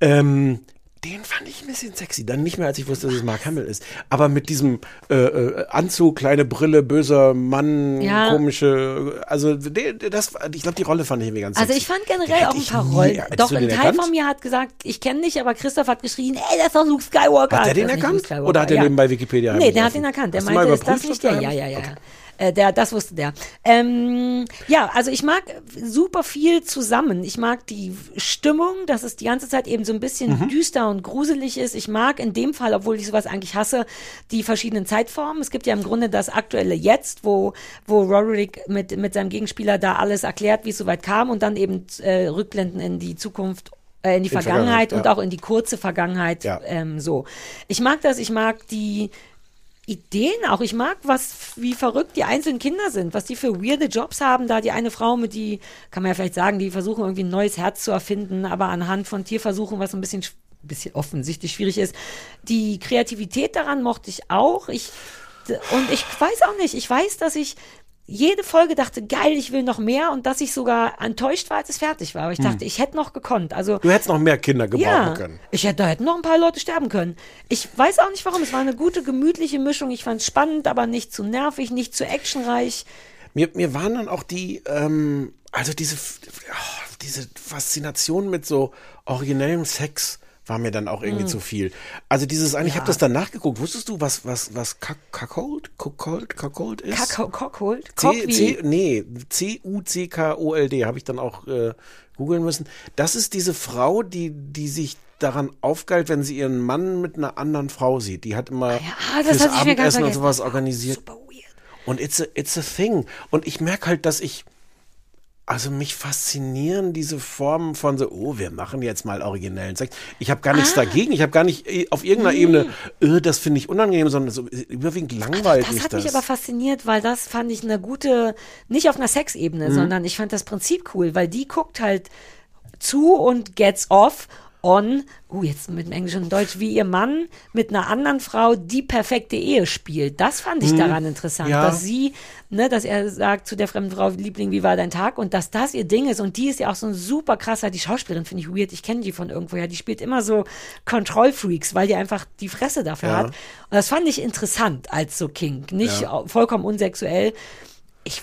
Ähm, den fand ich ein bisschen sexy. Dann nicht mehr, als ich wusste, dass es Mark Hamill ist. Aber mit diesem äh, äh, Anzug, kleine Brille, böser Mann, Ja. komische, also das, ich glaube, die Rolle fand ich irgendwie ganz Also sexy. ich fand generell auch ein paar Rollen. Doch, ein Teil erkannt? von mir hat gesagt, ich kenne dich, aber Christoph hat geschrien, ey, das ist doch Luke Skywalker. Hat der den erkannt? Oder hat er ja. den bei Wikipedia Nee, der hat den erkannt. Der meinte, ist das nicht der? Ja, ja, ja. ja. Äh, der, das wusste der. Ähm, ja, also ich mag super viel zusammen. Ich mag die Stimmung, dass es die ganze Zeit eben so ein bisschen Mhm. düster und gruselig ist. Ich mag in dem Fall, obwohl ich sowas eigentlich hasse, die verschiedenen Zeitformen. Es gibt ja im Grunde das aktuelle Jetzt, wo, wo Roderick mit, mit seinem Gegenspieler da alles erklärt, wie es soweit kam und dann eben äh, Rückblenden in die Zukunft äh, in die In Vergangenheit, Vergangenheit, und ja. auch in die kurze Vergangenheit Ja. ähm, so. Ich mag das, ich mag die Ideen auch. Ich mag, was, wie verrückt die einzelnen Kinder sind, was die für weirde Jobs haben. Da die eine Frau mit die, kann man ja vielleicht sagen, die versuchen irgendwie ein neues Herz zu erfinden, aber anhand von Tierversuchen, was ein bisschen, bisschen offensichtlich schwierig ist. Die Kreativität daran mochte ich auch. Ich, und ich weiß auch nicht, ich weiß, dass ich jede Folge dachte, geil, ich will noch mehr und dass ich sogar enttäuscht war, als es fertig war. Aber ich Hm. dachte, ich hätte noch gekonnt. Also Du hättest noch mehr Kinder gebrauchen ja, können. ich hätte, da hätten noch ein paar Leute sterben können. Ich weiß auch nicht warum. Es war eine gute, gemütliche Mischung. Ich fand es spannend, aber nicht zu nervig, nicht zu actionreich. Mir, mir waren dann auch die, ähm, also diese, oh, diese Faszination mit so originellem Sex war mir dann auch irgendwie Mm. zu viel. Also dieses eine, ich Ja. habe das dann nachgeguckt. Wusstest du, was, was, was Cuckold, Cuckold, Cuckold ist? Kakao, Cockhold? Cock C, wie? C, nee, C-U-C-K-O-L-D, habe ich dann auch äh, googeln müssen. Das ist diese Frau, die, die sich daran aufgeilt, wenn sie ihren Mann mit einer anderen Frau sieht. Die hat immer Ah, das fürs hatte ich mir ganz Abendessen und sowas organisiert. Und it's a, it's a thing. Und ich merke halt, dass ich, also mich faszinieren diese Formen von so, oh, wir machen jetzt mal originellen Sex. Ich habe gar nichts Ah. dagegen. Ich habe gar nicht äh, auf irgendeiner Ebene, äh, das finde ich unangenehm, sondern so äh, überwiegend langweilt Das hat das. mich aber fasziniert, weil das fand ich eine gute, nicht auf einer Sexebene, Mhm. sondern ich fand das Prinzip cool, weil die guckt halt zu und gets off on, uh, jetzt mit dem Englischen und Deutsch, wie ihr Mann mit einer anderen Frau die perfekte Ehe spielt. Das fand ich Mhm. daran interessant, Ja. dass sie, ne, dass er sagt zu der fremden Frau, Liebling, wie war dein Tag? Und dass das ihr Ding ist. Und die ist ja auch so ein super krasser, die Schauspielerin finde ich weird, ich kenne die von irgendwoher, die spielt immer so Control-Freaks, weil die einfach die Fresse dafür Ja. hat. Und das fand ich interessant als so King, nicht Ja. vollkommen unsexuell. Ich,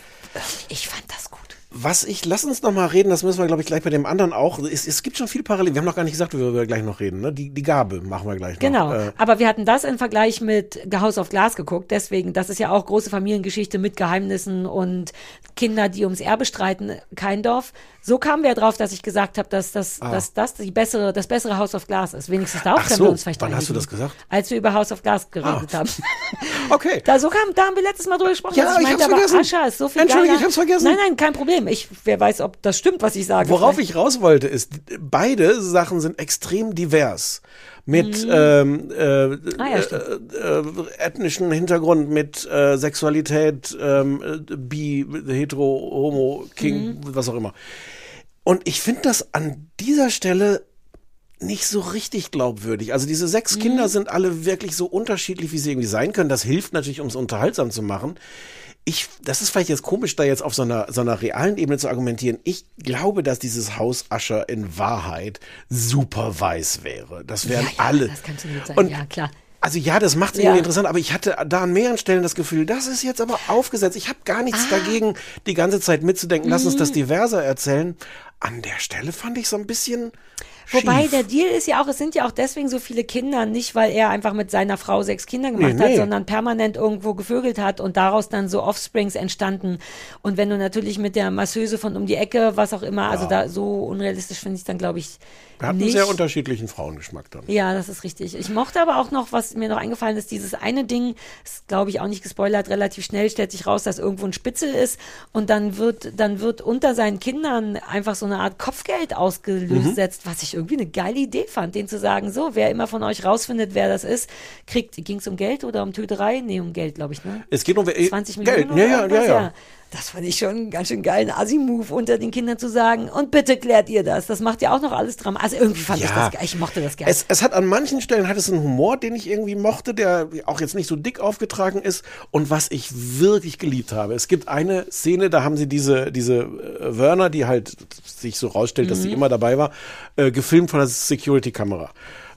ich fand das. Was ich, lass uns noch mal reden, das müssen wir, glaube ich, gleich bei dem anderen auch. Es, es gibt schon viel Parallelen. Wir haben noch gar nicht gesagt, worüber wir gleich noch reden. Ne? Die, die Gabe machen wir gleich noch. Genau, Äh, aber wir hatten das im Vergleich mit House of Glass geguckt, deswegen, das ist ja auch große Familiengeschichte mit Geheimnissen und Kinder, die ums Erbe streiten, kein Dorf. So kamen wir drauf, dass ich gesagt habe, dass, das, Ah. dass das die bessere, das bessere House of Glass ist. Wenigstens darauf Ach können so, wir uns vielleicht wann hast du das gesagt? Als wir über House of Glass geredet Ah. haben. [LAUGHS] Okay. Da, so kam, da haben wir letztes Mal drüber gesprochen. Ja, dass ich ich meinte, hab's aber vergessen. Ascha ist so viel Entschuldige, geiler. ich hab's vergessen. Nein, nein, kein Problem. Ich, wer weiß, ob das stimmt, was ich sage. Worauf Vielleicht. ich raus wollte, ist, beide Sachen sind extrem divers. Mit Mhm. ähm, äh, Ah, ja, äh, äh, ethnischen Hintergrund, mit äh, Sexualität, ähm, äh, bi, hetero, homo, king, Mhm. was auch immer. Und ich finde das an dieser Stelle nicht so richtig glaubwürdig. Also diese sechs Mhm. Kinder sind alle wirklich so unterschiedlich, wie sie irgendwie sein können. Das hilft natürlich, um es unterhaltsam zu machen. Ich, das ist vielleicht jetzt komisch, da jetzt auf so einer, so einer realen Ebene zu argumentieren. Ich glaube, dass dieses Haus Ascher in Wahrheit super weiß wäre. Das wären ja, ja, alle. Das kannst du nicht sagen. Und ja, klar. Also ja, das macht es Ja. irgendwie interessant, aber ich hatte da an mehreren Stellen das Gefühl, das ist jetzt aber aufgesetzt. Ich habe gar nichts Ah. dagegen, die ganze Zeit mitzudenken. Lass uns Mhm. das diverser erzählen. An der Stelle fand ich so ein bisschen Wobei schief. der Deal ist ja auch, es sind ja auch deswegen so viele Kinder, nicht weil er einfach mit seiner Frau sechs Kinder gemacht Nee, hat, nee. sondern permanent irgendwo gevögelt hat und daraus dann so Offsprings entstanden. Und wenn du natürlich mit der Masseuse von um die Ecke, was auch immer, also da so unrealistisch finde ich dann, glaube ich, Wir hatten einen nicht. sehr unterschiedlichen Frauengeschmack dann. Ja, das ist richtig. Ich mochte aber auch noch, was mir noch eingefallen ist, dieses eine Ding, ist glaube ich auch nicht gespoilert, relativ schnell stellt sich raus, dass irgendwo ein Spitzel ist und dann wird, dann wird unter seinen Kindern einfach so eine Art Kopfgeld ausgesetzt, was ich irgendwie eine geile Idee fand, den zu sagen, so, wer immer von euch rausfindet, wer das ist, kriegt, ging es um Geld oder um Töterei? Nee, um Geld, glaube ich, ne? Es geht um 20 Geld. Millionen Ja, ja, ja, ja. Das fand ich schon einen ganz schön geilen Assi-Move unter den Kindern zu sagen, und bitte klärt ihr das. Das macht ja auch noch alles dran. Also irgendwie fand ich Ja. das geil. Ich mochte das gerne. Es, es hat an manchen Stellen hat es einen Humor, den ich irgendwie mochte, der auch jetzt nicht so dick aufgetragen ist und was ich wirklich geliebt habe. Es gibt eine Szene, da haben sie diese diese äh, Werner, die halt sich so rausstellt, dass sie Mhm. immer dabei war, äh, gefilmt von der Security-Kamera.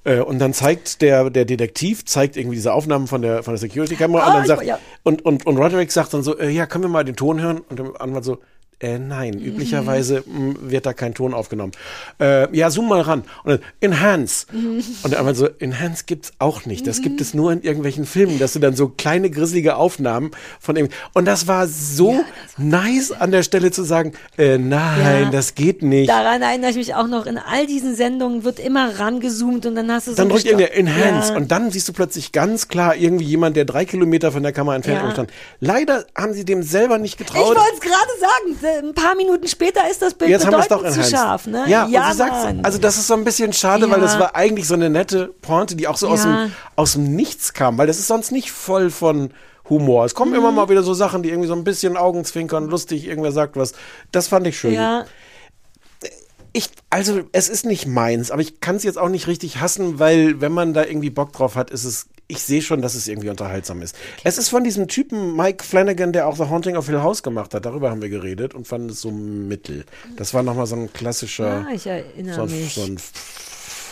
Äh, Und dann zeigt der, der Detektiv, zeigt irgendwie diese Aufnahmen von der, von der Security-Kamera Ah, und dann ich- sagt, ja. und, und, und Roderick sagt dann so, äh, ja, können wir mal den Ton hören? Und der Anwalt so, äh, nein, üblicherweise mh, wird da kein Ton aufgenommen. Äh, ja, zoom mal ran. Und dann, enhance. Und der Anwalt so, enhance gibt's auch nicht. Das gibt es nur in irgendwelchen Filmen, dass du dann so kleine grisselige Aufnahmen von dem. Und das war so nice an der Stelle zu sagen, äh, nein, Ja. das geht nicht. Daran erinnere ich mich auch noch, in all diesen Sendungen wird immer rangezoomt und dann hast du so dann drückt irgendwer Enhance Ja. und dann siehst du plötzlich ganz klar irgendwie jemand, der drei Kilometer von der Kamera entfernt Ja. stand. Leider haben sie dem selber nicht Ich getraut. wollte es gerade sagen, ein paar Minuten später ist das Bild Jetzt haben wir es doch bedeutend zu scharf, ne? Ja, ja und Mann. also das ist so ein bisschen schade, weil Ja. das war eigentlich so eine nette Pointe, die auch so aus, Ja. dem, aus dem Nichts kam, weil das ist sonst nicht voll von Humor. Es kommen Mhm. immer mal wieder so Sachen, die irgendwie so ein bisschen Augenzwinkern, lustig, irgendwer sagt was. Das fand ich schön. ja. Ich, also es ist nicht meins, aber ich kann es jetzt auch nicht richtig hassen, weil wenn man da irgendwie Bock drauf hat, ist es, ich sehe schon, dass es irgendwie unterhaltsam ist. Es ist von diesem Typen Mike Flanagan, der auch The Haunting of Hill House gemacht hat, darüber haben wir geredet und fanden es so mittel. Das war nochmal so ein klassischer, Ah, ich erinnere so ein, mich. so ein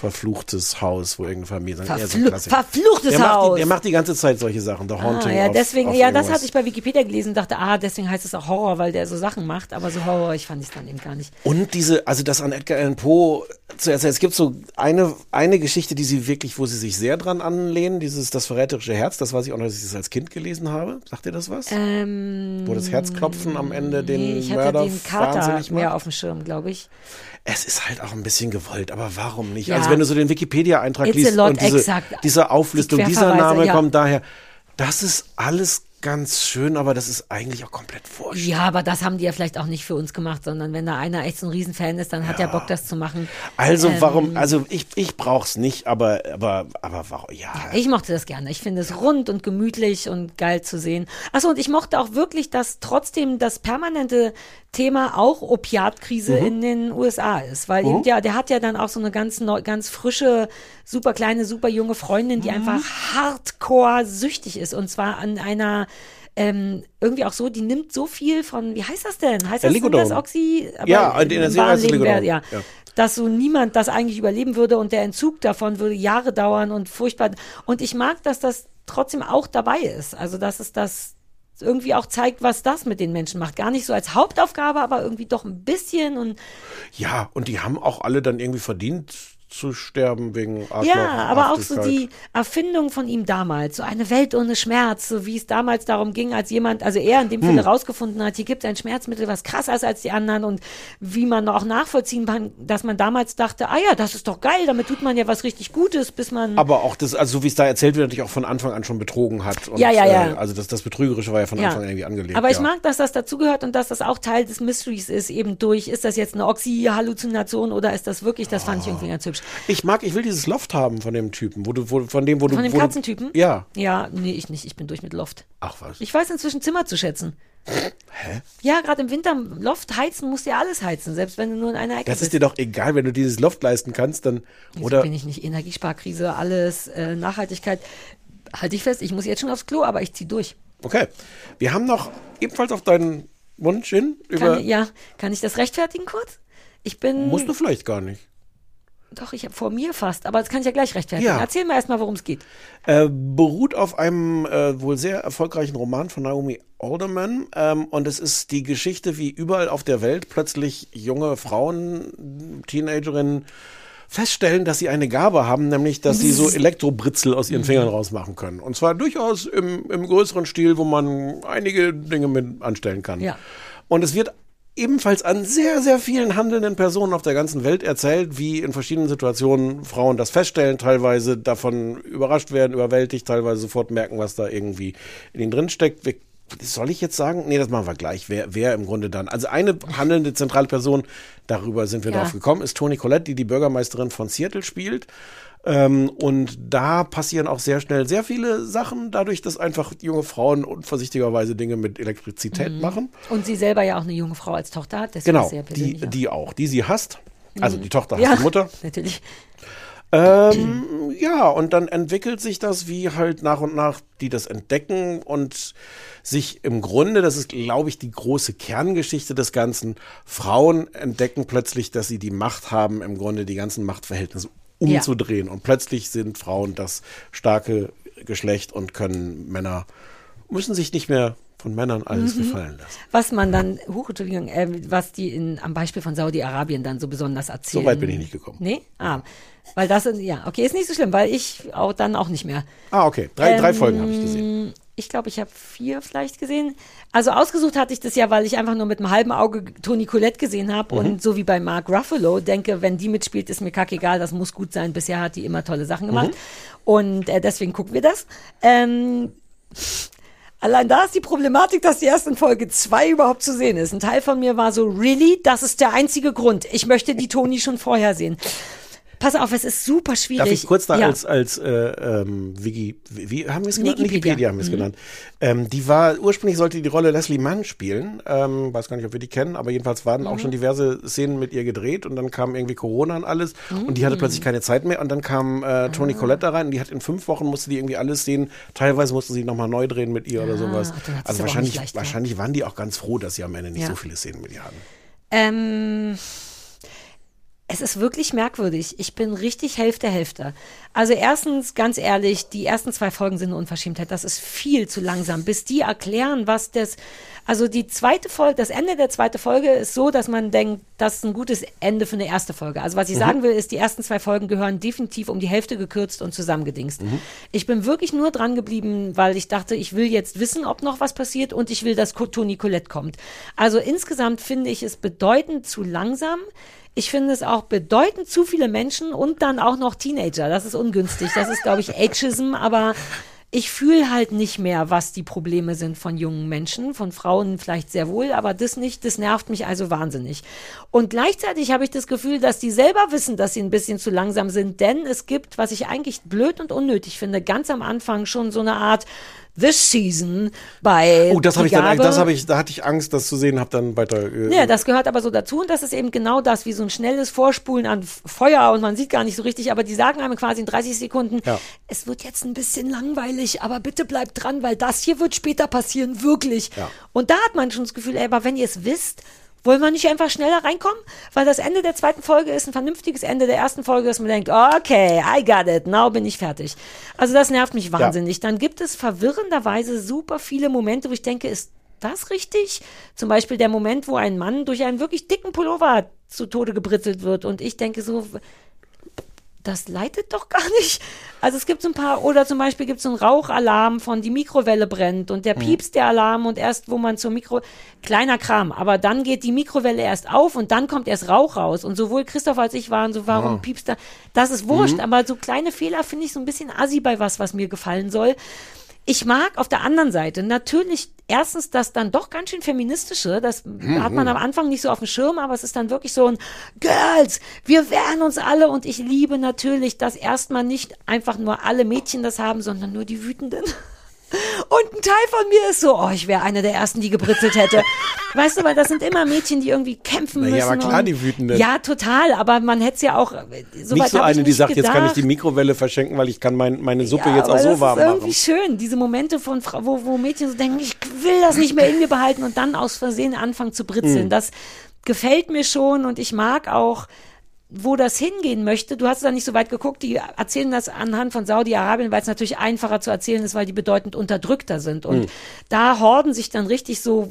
verfluchtes Haus, wo irgendeine Familie, so Verflu Klassiker. verfluchtes der Macht Haus. die, der macht die ganze Zeit solche Sachen, The Haunting Ah, ja, deswegen, of ja, das hatte ich bei Wikipedia gelesen und dachte, ah, deswegen heißt es auch Horror, weil der so Sachen macht, aber so Horror, ich fand es dann eben gar nicht. Und diese, also das an Edgar Allan Poe zu erzählen. Es gibt so eine, eine Geschichte, die sie wirklich, wo sie sich sehr dran anlehnen, dieses Das verräterische Herz, das weiß ich auch noch, dass ich das als Kind gelesen habe. Sagt ihr das was? Ähm, wo das Herzklopfen am Ende den nee, ich hatte Mörder den Kater wahnsinnig macht. mehr auf dem Schirm, glaube ich. Es ist halt auch ein bisschen gewollt, aber warum nicht? Ja. Also wenn du so den Wikipedia-Eintrag liest und diese, diese Auflistung, Die dieser Name ja. kommt daher, das ist alles ganz schön, aber das ist eigentlich auch komplett wurscht. Ja, aber das haben die ja vielleicht auch nicht für uns gemacht, sondern wenn da einer echt so ein Riesenfan ist, dann hat er Bock, das zu machen. Also Ähm, warum, also ich, ich brauch's nicht, aber, aber, aber warum, ja. Ich mochte das gerne. Ich finde es rund und gemütlich und geil zu sehen. Achso, und ich mochte auch wirklich, dass trotzdem das permanente Thema auch Opiatkrise Mhm. in den USA ist. Weil Mhm. eben, ja, der hat ja dann auch so eine ganz, neu, ganz frische, super kleine, super junge Freundin, Mhm. die einfach hardcore süchtig ist. Und zwar an einer ähm, irgendwie auch so, die nimmt so viel von, wie heißt das denn? Heißt das, Ligodon. das Oxy? Aber Ja, in der im Serie heißt es ja. Ja. Dass so niemand das eigentlich überleben würde und der Entzug davon würde Jahre dauern und furchtbar. Und ich mag, dass das trotzdem auch dabei ist. Also, dass es das irgendwie auch zeigt, was das mit den Menschen macht. Gar nicht so als Hauptaufgabe, aber irgendwie doch ein bisschen und Ja, und die haben auch alle dann irgendwie verdient zu sterben wegen Arschloch. Ja, aber auch so die Erfindung von ihm damals, so eine Welt ohne Schmerz, so wie es damals darum ging, als jemand, also er in dem Fall Hm. herausgefunden hat, hier gibt es ein Schmerzmittel, was krasser ist als die anderen und wie man auch nachvollziehen kann, dass man damals dachte, ah ja, das ist doch geil, damit tut man ja was richtig Gutes, bis man Aber auch das, also so wie es da erzählt wird, natürlich auch von Anfang an schon betrogen hat. Und, Ja, ja, ja. Äh, also das, das Betrügerische war ja von Ja. Anfang an irgendwie angelegt. Aber ich ja. mag, dass das dazugehört und dass das auch Teil des Mysteries ist, eben durch, ist das jetzt eine Oxy-Halluzination oder ist das wirklich, das fand ich irgendwie ganz hübsch. Ich mag, ich will dieses Loft haben von dem Typen, wo du, wo, von dem, wo du. Von dem wo du- Katzentypen? Ja. Ja, nee, ich nicht, ich bin durch mit Loft. Ach was. Ich weiß inzwischen Zimmer zu schätzen. Hä? Ja, gerade im Winter Loft heizen musst du ja alles heizen, selbst wenn du nur in einer Ecke Das bist. ist dir doch egal, wenn du dieses Loft leisten kannst, dann. Wieso Oder. bin ich nicht Energiesparkrise, alles, äh, Nachhaltigkeit. Halte ich fest, ich muss jetzt schon aufs Klo, aber ich zieh durch. Okay. Wir haben noch ebenfalls auf deinen Wunsch hin über. Kann, ja, kann ich das rechtfertigen kurz? Ich bin. Musst du vielleicht gar nicht. Doch, ich habe vor mir fast, aber das kann ich ja gleich rechtfertigen. Ja. Erzähl mir erstmal, worum es geht. Äh, beruht auf einem äh, wohl sehr erfolgreichen Roman von Naomi Alderman. Ähm, und es ist die Geschichte, wie überall auf der Welt plötzlich junge Frauen, Teenagerinnen, feststellen, dass sie eine Gabe haben, nämlich, dass sie so [LAUGHS] Elektrobritzel aus ihren Fingern rausmachen können. Und zwar durchaus im, im größeren Stil, wo man einige Dinge mit anstellen kann. Ja. Und es wird ebenfalls an sehr, sehr vielen handelnden Personen auf der ganzen Welt erzählt, wie in verschiedenen Situationen Frauen das feststellen, teilweise davon überrascht werden, überwältigt, teilweise sofort merken, was da irgendwie in ihnen drin steckt. Wir- Soll ich jetzt sagen? Nee, das machen wir gleich. Wer, wer im Grunde dann? Also eine handelnde zentrale Person, darüber sind wir Ja. drauf gekommen, ist Toni Collette, die die Bürgermeisterin von Seattle spielt. Ähm, und da passieren auch sehr schnell sehr viele Sachen, dadurch, dass einfach junge Frauen unvorsichtigerweise Dinge mit Elektrizität Mhm. machen. Und sie selber ja auch eine junge Frau als Tochter hat, deswegen Genau, ja die, die auch, die sie hasst. Also Mhm. die Tochter hasst ja, die Mutter. [LAUGHS] Natürlich. Ähm, ja, und dann entwickelt sich das, wie halt nach und nach die das entdecken und sich im Grunde, das ist, glaube ich, die große Kerngeschichte des Ganzen, Frauen entdecken plötzlich, dass sie die Macht haben, im Grunde die ganzen Machtverhältnisse Ja. umzudrehen. Und plötzlich sind Frauen das starke Geschlecht und können Männer, müssen sich nicht mehr von Männern alles Mhm. gefallen lassen. Was man dann, huch, Entschuldigung, äh, was die in, am Beispiel von Saudi-Arabien dann so besonders erzählen. So weit bin ich nicht gekommen. Nee? Ah, weil das, ja, okay, ist nicht so schlimm, weil ich auch dann auch nicht mehr. Ah, okay. Drei, drei Ähm, Folgen habe ich gesehen. Ich glaube, ich habe vier vielleicht gesehen. Also ausgesucht hatte ich das ja, weil ich einfach nur mit einem halben Auge Toni Colette gesehen habe Mhm. und so wie bei Mark Ruffalo denke, wenn die mitspielt, ist mir kackegal, das muss gut sein. Bisher hat die immer tolle Sachen gemacht. Mhm. Und äh, deswegen gucken wir das. Ähm, Allein da ist die Problematik, dass die erst in Folge zwei überhaupt zu sehen ist. Ein Teil von mir war so, really? Das ist der einzige Grund. Ich möchte die Toni schon vorher sehen. Pass auf, es ist super schwierig. Darf ich kurz da ja. als, als äh, ähm, Wiki, wie, haben wir es genannt? Wikipedia. haben wir es Mhm. genannt. Ähm, die war, ursprünglich sollte die Rolle Leslie Mann spielen. Ähm, weiß gar nicht, ob wir die kennen, aber jedenfalls waren auch Mhm. schon diverse Szenen mit ihr gedreht und dann kam irgendwie Corona und alles und die hatte Mhm. plötzlich keine Zeit mehr und dann kam äh, Toni Ah. Collette da rein und die hat in fünf Wochen musste die irgendwie alles sehen. Teilweise musste sie nochmal neu drehen mit ihr oder Ah, sowas. dann hat sie's aber Also auch wahrscheinlich, ja. wahrscheinlich waren die auch ganz froh, dass sie am Ende nicht Ja. so viele Szenen mit ihr hatten. Ähm, es ist wirklich merkwürdig. Ich bin richtig Hälfte, Hälfte. Also erstens, ganz ehrlich, die ersten zwei Folgen sind eine Unverschämtheit. Das ist viel zu langsam, bis die erklären, was das, also die zweite Folge, das Ende der zweiten Folge ist so, dass man denkt, das ist ein gutes Ende für eine erste Folge. Also was ich Mhm. sagen will, ist, die ersten zwei Folgen gehören definitiv um die Hälfte gekürzt und zusammengedingst. Mhm. Ich bin wirklich nur dran geblieben, weil ich dachte, ich will jetzt wissen, ob noch was passiert und ich will, dass Toni Colette kommt. Also insgesamt finde ich es bedeutend zu langsam. Ich finde es auch bedeutend zu viele Menschen und dann auch noch Teenager. Das ist ungünstig. Das ist, glaube ich, Ageism, aber ich fühle halt nicht mehr, was die Probleme sind von jungen Menschen, von Frauen vielleicht sehr wohl, aber das nicht, das nervt mich also wahnsinnig. Und gleichzeitig habe ich das Gefühl, dass die selber wissen, dass sie ein bisschen zu langsam sind, denn es gibt, was ich eigentlich blöd und unnötig finde, ganz am Anfang schon so eine Art This Season bei Oh, das habe ich dann, das habe ich, da hatte ich Angst, das zu sehen, habe dann weiter. Äh, Ja, das gehört aber so dazu und das ist eben genau das, wie so ein schnelles Vorspulen an Feuer und man sieht gar nicht so richtig, aber die sagen einem quasi in 30 Sekunden, Ja. es wird jetzt ein bisschen langweilig, aber bitte bleibt dran, weil das hier wird später passieren, wirklich. Ja. Und da hat man schon das Gefühl, ey, aber wenn ihr es wisst, wollen wir nicht einfach schneller reinkommen? Weil das Ende der zweiten Folge ist ein vernünftiges Ende der ersten Folge, dass man denkt, okay, I got it, now bin ich fertig. Also das nervt mich wahnsinnig. Dann gibt es verwirrenderweise super viele Momente, wo ich denke, ist das richtig? Zum Beispiel der Moment, wo ein Mann durch einen wirklich dicken Pullover zu Tode gebritzelt wird und ich denke so, das leitet doch gar nicht. Also es gibt so ein paar, oder zum Beispiel gibt es so einen Rauchalarm von die Mikrowelle brennt und der Mhm. piepst der Alarm und erst wo man zur Mikro, kleiner Kram, aber dann geht die Mikrowelle erst auf und dann kommt erst Rauch raus und sowohl Christoph als ich waren so, warum Ah. piepst da, das ist wurscht, Mhm. aber so kleine Fehler finde ich so ein bisschen assi bei was, was mir gefallen soll. Ich mag auf der anderen Seite natürlich erstens das dann doch ganz schön feministische, das hat man am Anfang nicht so auf dem Schirm, aber es ist dann wirklich so ein Girls, wir wehren uns alle und ich liebe natürlich, dass erstmal nicht einfach nur alle Mädchen das haben, sondern nur die Wütenden. Und ein Teil von mir ist so, oh, ich wäre eine der ersten, die gebritzelt hätte. Weißt du, weil das sind immer Mädchen, die irgendwie kämpfen Na ja, müssen. aber klar, die Wütenden. Ja, total, aber man hätte es ja auch, äh, so nicht so eine, die sagt, jetzt kann ich gedacht. die Mikrowelle verschenken, weil ich kann mein, meine Suppe jetzt auch so das warm ist irgendwie machen. schön, diese Momente von wo, wo Mädchen so denken, ich will das nicht mehr in mir behalten und dann aus Versehen anfangen zu britzeln. Mhm. Das gefällt mir schon und ich mag auch wo das hingehen möchte. Du hast da nicht so weit geguckt. Die erzählen das anhand von Saudi-Arabien, weil es natürlich einfacher zu erzählen ist, weil die bedeutend unterdrückter sind. Und Mhm. da horden sich dann richtig so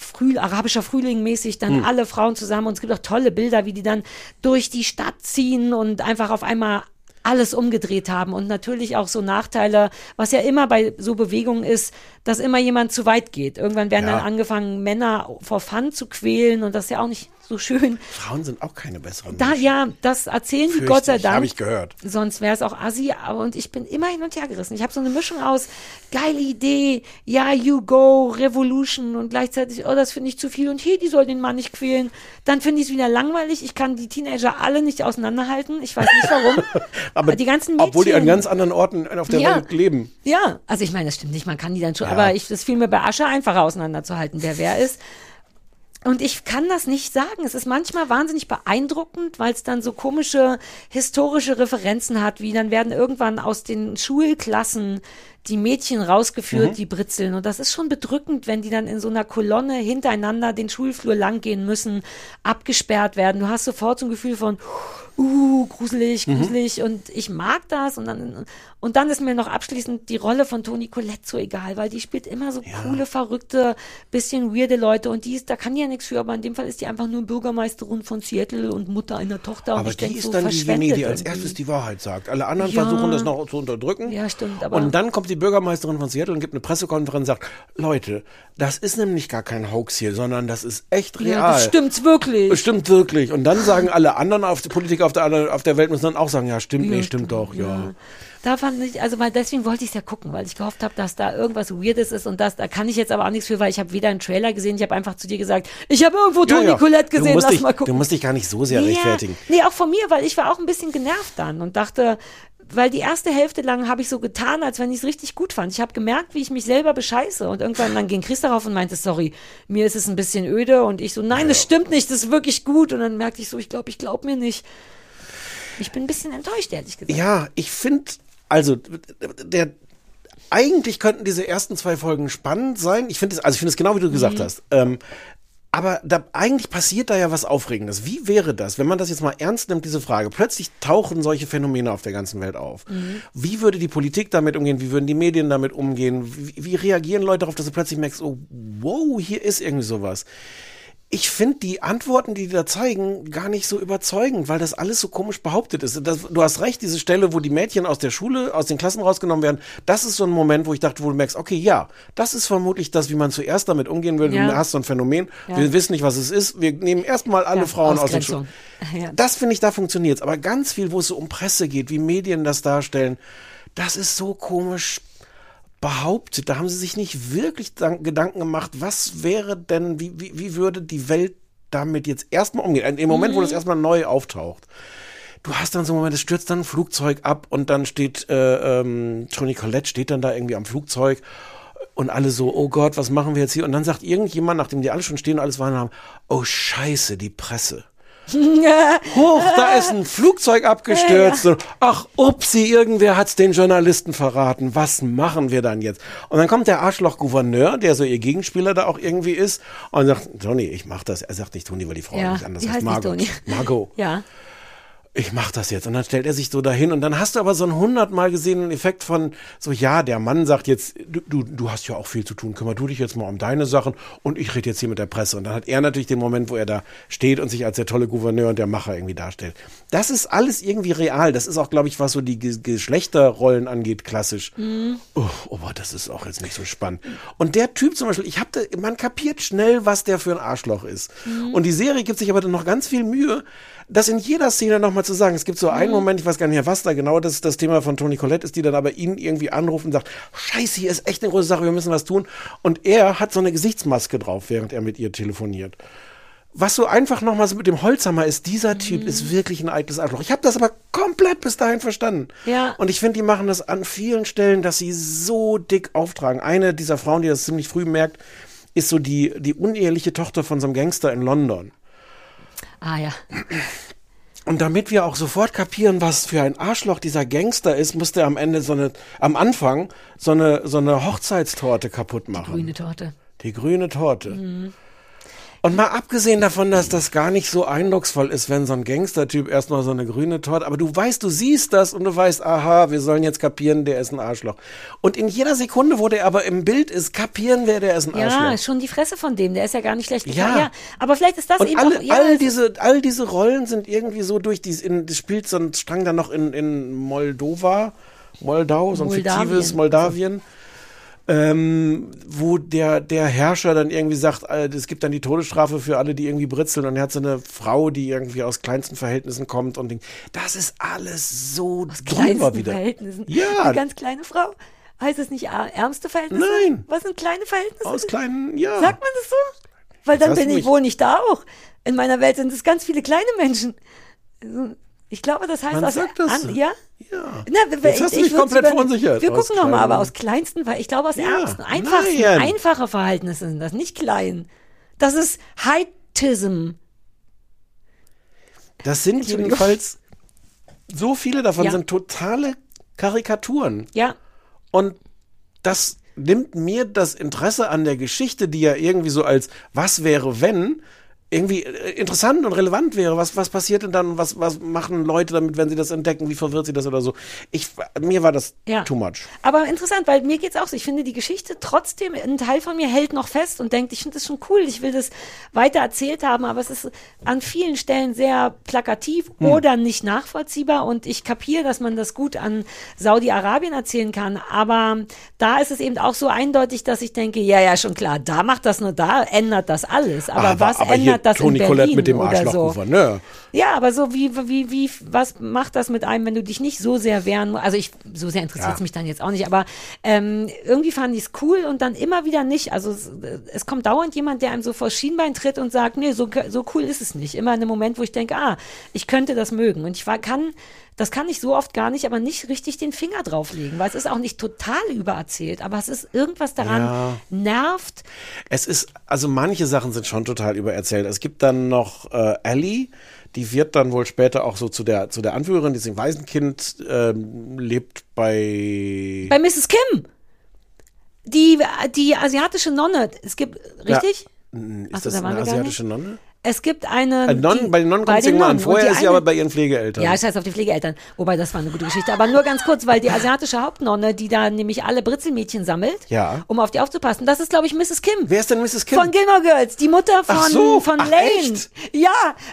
Früh, arabischer Frühling mäßig dann Mhm. alle Frauen zusammen und es gibt auch tolle Bilder, wie die dann durch die Stadt ziehen und einfach auf einmal alles umgedreht haben und natürlich auch so Nachteile, was ja immer bei so Bewegungen ist, dass immer jemand zu weit geht. Irgendwann werden Ja. dann angefangen, Männer vor Fun zu quälen und das ist ja auch nicht so schön. Frauen sind auch keine besseren. Da, ja, das erzählen die Gott sei Dank. hab ich gehört. Sonst wäre es auch assi. Aber und ich bin immer hin und her gerissen. Ich habe so eine Mischung aus geile Idee, ja, you go, Revolution und gleichzeitig, oh, das finde ich zu viel und hier, die soll den Mann nicht quälen. Dann finde ich es wieder langweilig. Ich kann die Teenager alle nicht auseinanderhalten. Ich weiß nicht warum. [LAUGHS] Aber die ganzen Mädchen, obwohl die an ganz anderen Orten auf der Ja. Welt leben. ja, also ich meine, das stimmt nicht, man kann die dann schon, Ja. Aber ich, das fiel mir bei Asche einfacher auseinanderzuhalten, wer wer ist. Und ich kann das nicht sagen. Es ist manchmal wahnsinnig beeindruckend, weil es dann so komische historische Referenzen hat, wie dann werden irgendwann aus den Schulklassen die Mädchen rausgeführt, Mhm. die britzeln. Und das ist schon bedrückend, wenn die dann in so einer Kolonne hintereinander den Schulflur langgehen müssen, abgesperrt werden. Du hast sofort so ein Gefühl von, uh, gruselig, Mhm. gruselig. Und ich mag das. Und dann, und dann ist mir noch abschließend die Rolle von Toni Collette so egal, weil die spielt immer so coole, verrückte, bisschen weirde Leute. Und die ist, da kann die ja nichts für, aber in dem Fall ist die einfach nur Bürgermeisterin von Seattle und Mutter einer Tochter. und Aber ich die ist so dann diejenige, die als erstes die Wahrheit sagt. Alle anderen Ja. versuchen das noch zu unterdrücken. Ja, stimmt. Aber Und dann kommt die Bürgermeisterin von Seattle und gibt eine Pressekonferenz und sagt, Leute, das ist nämlich gar kein Hoax hier, sondern das ist echt real. Ja, das stimmt's wirklich. Das stimmt wirklich. Und dann sagen alle anderen auf Politiker auf der, auf der Welt müssen dann auch sagen, ja, stimmt, nee, stimmt doch, ja. Da fand ich, also weil deswegen wollte ich es ja gucken, weil ich gehofft habe, dass da irgendwas Weirdes ist und das, da kann ich jetzt aber auch nichts für, weil ich habe weder einen Trailer gesehen, ich habe einfach zu dir gesagt, ich habe irgendwo Ja, Toni ja. Colette gesehen, lass dich, mal gucken. Du musst dich gar nicht so sehr Ja, rechtfertigen. Nee, auch von mir, weil ich war auch ein bisschen genervt dann und dachte, weil die erste Hälfte lang habe ich so getan, als wenn ich es richtig gut fand. Ich habe gemerkt, wie ich mich selber bescheiße und irgendwann dann ging Chris darauf und meinte, sorry, mir ist es ein bisschen öde und ich so, nein, das stimmt nicht, das ist wirklich gut und dann merkte ich so, ich glaube, ich glaube mir nicht. Ich bin ein bisschen enttäuscht, ehrlich gesagt. Ja, ich finde, also der eigentlich könnten diese ersten zwei Folgen spannend sein. Ich finde es, also ich finde es genau wie du gesagt Mhm. hast. Ähm, aber da, eigentlich passiert da ja was Aufregendes. Wie wäre das, wenn man das jetzt mal ernst nimmt, diese Frage? Plötzlich tauchen solche Phänomene auf der ganzen Welt auf. Wie würde die Politik damit umgehen? Wie würden die Medien damit umgehen? Wie, wie reagieren Leute darauf, dass du plötzlich merkst, oh, wow, hier ist irgendwie sowas? Ich finde die Antworten, die die da zeigen, gar nicht so überzeugend, weil das alles so komisch behauptet ist. Das, du hast recht, diese Stelle, wo die Mädchen aus der Schule, aus den Klassen rausgenommen werden, das ist so ein Moment, wo ich dachte, wo du merkst, okay, ja, das ist vermutlich das, wie man zuerst damit umgehen würde. Ja. Du hast so ein Phänomen, Ja. wir wissen nicht, was es ist, wir nehmen erstmal alle Ja, Frauen aus den. Schulen. [LAUGHS] Ja. Das finde ich, da funktioniert's. Aber ganz viel, wo es so um Presse geht, wie Medien das darstellen, das ist so komisch behauptet. Da haben sie sich nicht wirklich Dank- Gedanken gemacht, was wäre denn, wie, wie, wie würde die Welt damit jetzt erstmal umgehen? Im Moment, wo das erstmal neu auftaucht. Du hast dann so einen Moment, es stürzt dann ein Flugzeug ab und dann steht äh, ähm, Toni Collette steht dann da irgendwie am Flugzeug und alle so, oh Gott, was machen wir jetzt hier? Und dann sagt irgendjemand, nachdem die alle schon stehen und alles waren haben, oh Scheiße, die Presse. [LAUGHS] Hoch, da ist ein Flugzeug abgestürzt. Und, ach, upsi, irgendwer hat's den Journalisten verraten. Was machen wir dann jetzt? Und dann kommt der Arschloch-Gouverneur, der so ihr Gegenspieler da auch irgendwie ist, und sagt, Toni, ich mach das. Er sagt nicht Toni, weil die Frau Ja, nicht anders die heißt. Margot. Margot. Ja. Ich mach das jetzt. Und dann stellt er sich so dahin und dann hast du aber so einen hundertmal gesehenen Effekt von so, ja, der Mann sagt jetzt, du, du, du hast ja auch viel zu tun, kümmer du dich jetzt mal um deine Sachen und ich rede jetzt hier mit der Presse. Und dann hat er natürlich den Moment, wo er da steht und sich als der tolle Gouverneur und der Macher irgendwie darstellt. Das ist alles irgendwie real. Das ist auch, glaube ich, was so die Ge Geschlechterrollen angeht, klassisch. Oh, aber das ist auch jetzt nicht so spannend. Und der Typ zum Beispiel, ich hab da, man kapiert schnell, was der für ein Arschloch ist. Und die Serie gibt sich aber dann noch ganz viel Mühe, das in jeder Szene nochmal zu sagen. Es gibt so einen Moment, ich weiß gar nicht mehr, was da genau das, das Thema von Toni Collette ist, die dann aber ihn irgendwie anruft und sagt, scheiße, hier ist echt eine große Sache, wir müssen was tun. Und er hat so eine Gesichtsmaske drauf, während er mit ihr telefoniert. Was so einfach nochmal so mit dem Holzhammer ist, dieser Typ ist wirklich ein eitles Arschloch. Ich habe das aber komplett bis dahin verstanden. Ja. Und ich finde, die machen das an vielen Stellen, dass sie so dick auftragen. Eine dieser Frauen, die das ziemlich früh merkt, ist so die, die uneheliche Tochter von so einem Gangster in London. Ah ja. Und damit wir auch sofort kapieren, was für ein Arschloch dieser Gangster ist, musste er am Ende so eine, am Anfang so eine, so eine Hochzeitstorte kaputt machen. Grüne Torte. Die grüne Torte. Mhm. Und mal abgesehen davon, dass das gar nicht so eindrucksvoll ist, wenn so ein Gangstertyp erstmal so eine grüne Torte, aber du weißt, du siehst das und du weißt, aha, wir sollen jetzt kapieren, der ist ein Arschloch. Und in jeder Sekunde, wo der aber im Bild ist, kapieren wir, der ist ein Ja, Arschloch. schon die Fresse von dem, der ist ja gar nicht schlecht. Ja. ja aber vielleicht ist das Und eben alle, auch, ja, all, es- diese, all diese Rollen sind irgendwie so durch die, in, das spielt so ein Strang dann noch in, in Moldova, Moldau, so ein Moldawien. fiktives Moldawien. Ähm, wo der, der Herrscher dann irgendwie sagt, äh, es gibt dann die Todesstrafe für alle, die irgendwie britzeln und er hat so eine Frau, die irgendwie aus kleinsten Verhältnissen kommt und Ding. Das ist alles so drüber kleinsten wieder. Verhältnissen. Ja. Eine ganz kleine Frau. Heißt es nicht ärmste Verhältnisse? Nein. Was sind kleine Verhältnisse? Aus kleinen, ja. Sagt man das so? Weil dann bin ich wohl nicht da auch. In meiner Welt sind es ganz viele kleine Menschen. Ich glaube, das heißt Man aus sagt das so. ja? Ja. Na, Jetzt ich, hast du ich mich komplett verunsichert. Wir gucken nochmal, aber aus kleinsten, weil ich glaube aus Ja, ärmsten, einfachsten, nein. einfache Verhältnisse sind das, nicht klein. Das ist Heightism. Das sind jedenfalls, so viele davon Ja. sind totale Karikaturen. Ja. Und das nimmt mir das Interesse an der Geschichte, die ja irgendwie so als was wäre, wenn, irgendwie äh, interessant und relevant wäre. Was, was passiert denn dann? Was, was machen Leute damit, wenn sie das entdecken? Wie verwirrt sie das oder so? Ich, mir war das Ja. too much. Aber interessant, weil mir geht's auch so. Ich finde die Geschichte trotzdem, ein Teil von mir hält noch fest und denkt, ich finde das schon cool, ich will das weiter erzählt haben, aber es ist an vielen Stellen sehr plakativ Hm. oder nicht nachvollziehbar und ich kapiere, dass man das gut an Saudi-Arabien erzählen kann, aber da ist es eben auch so eindeutig, dass ich denke, ja, ja, schon klar, da macht das nur, da ändert das alles. Aber, was aber ändert hat das Toni in Collette Berlin mit dem oder so. Ne? Ja, aber so wie, wie, wie, was macht das mit einem, wenn du dich nicht so sehr wehren musst? Also ich, so sehr interessiert es Ja. mich dann jetzt auch nicht, aber ähm, irgendwie fand ich es cool und dann immer wieder nicht. Also es, es kommt dauernd jemand, der einem so vor Schienbein tritt und sagt, nee, so, so cool ist es nicht. Immer in einem Moment, wo ich denke, ah, ich könnte das mögen. Und ich war, kann, das kann ich so oft gar nicht, aber nicht richtig den Finger drauflegen, weil es ist auch nicht total übererzählt, aber es ist irgendwas daran Ja. nervt. Es ist, also manche Sachen sind schon total übererzählt. Es gibt dann noch äh, Ellie, die wird dann wohl später auch so zu der, zu der Anführerin, die ist ein Waisenkind, ähm, lebt bei. Bei Mrs. Kim. Die, die asiatische Nonne, es gibt, richtig? Ja. Ist Ach das da eine asiatische Nonne? Es gibt eine. Äh, die- bei den Nonnen kommt es den irgendwann an. Vorher ist sie aber bei ihren Pflegeeltern. Ja, ich heiße auf die Pflegeeltern. Wobei, das war eine gute Geschichte. Aber nur ganz kurz, weil die asiatische Hauptnonne, die da nämlich alle Britzelmädchen sammelt, Ja. um auf die aufzupassen, das ist, glaube ich, Mrs. Kim. Wer ist denn Mrs. Kim? Von Gilmore Girls, die Mutter von, Ach so, von ach, Lane. echt? Ja,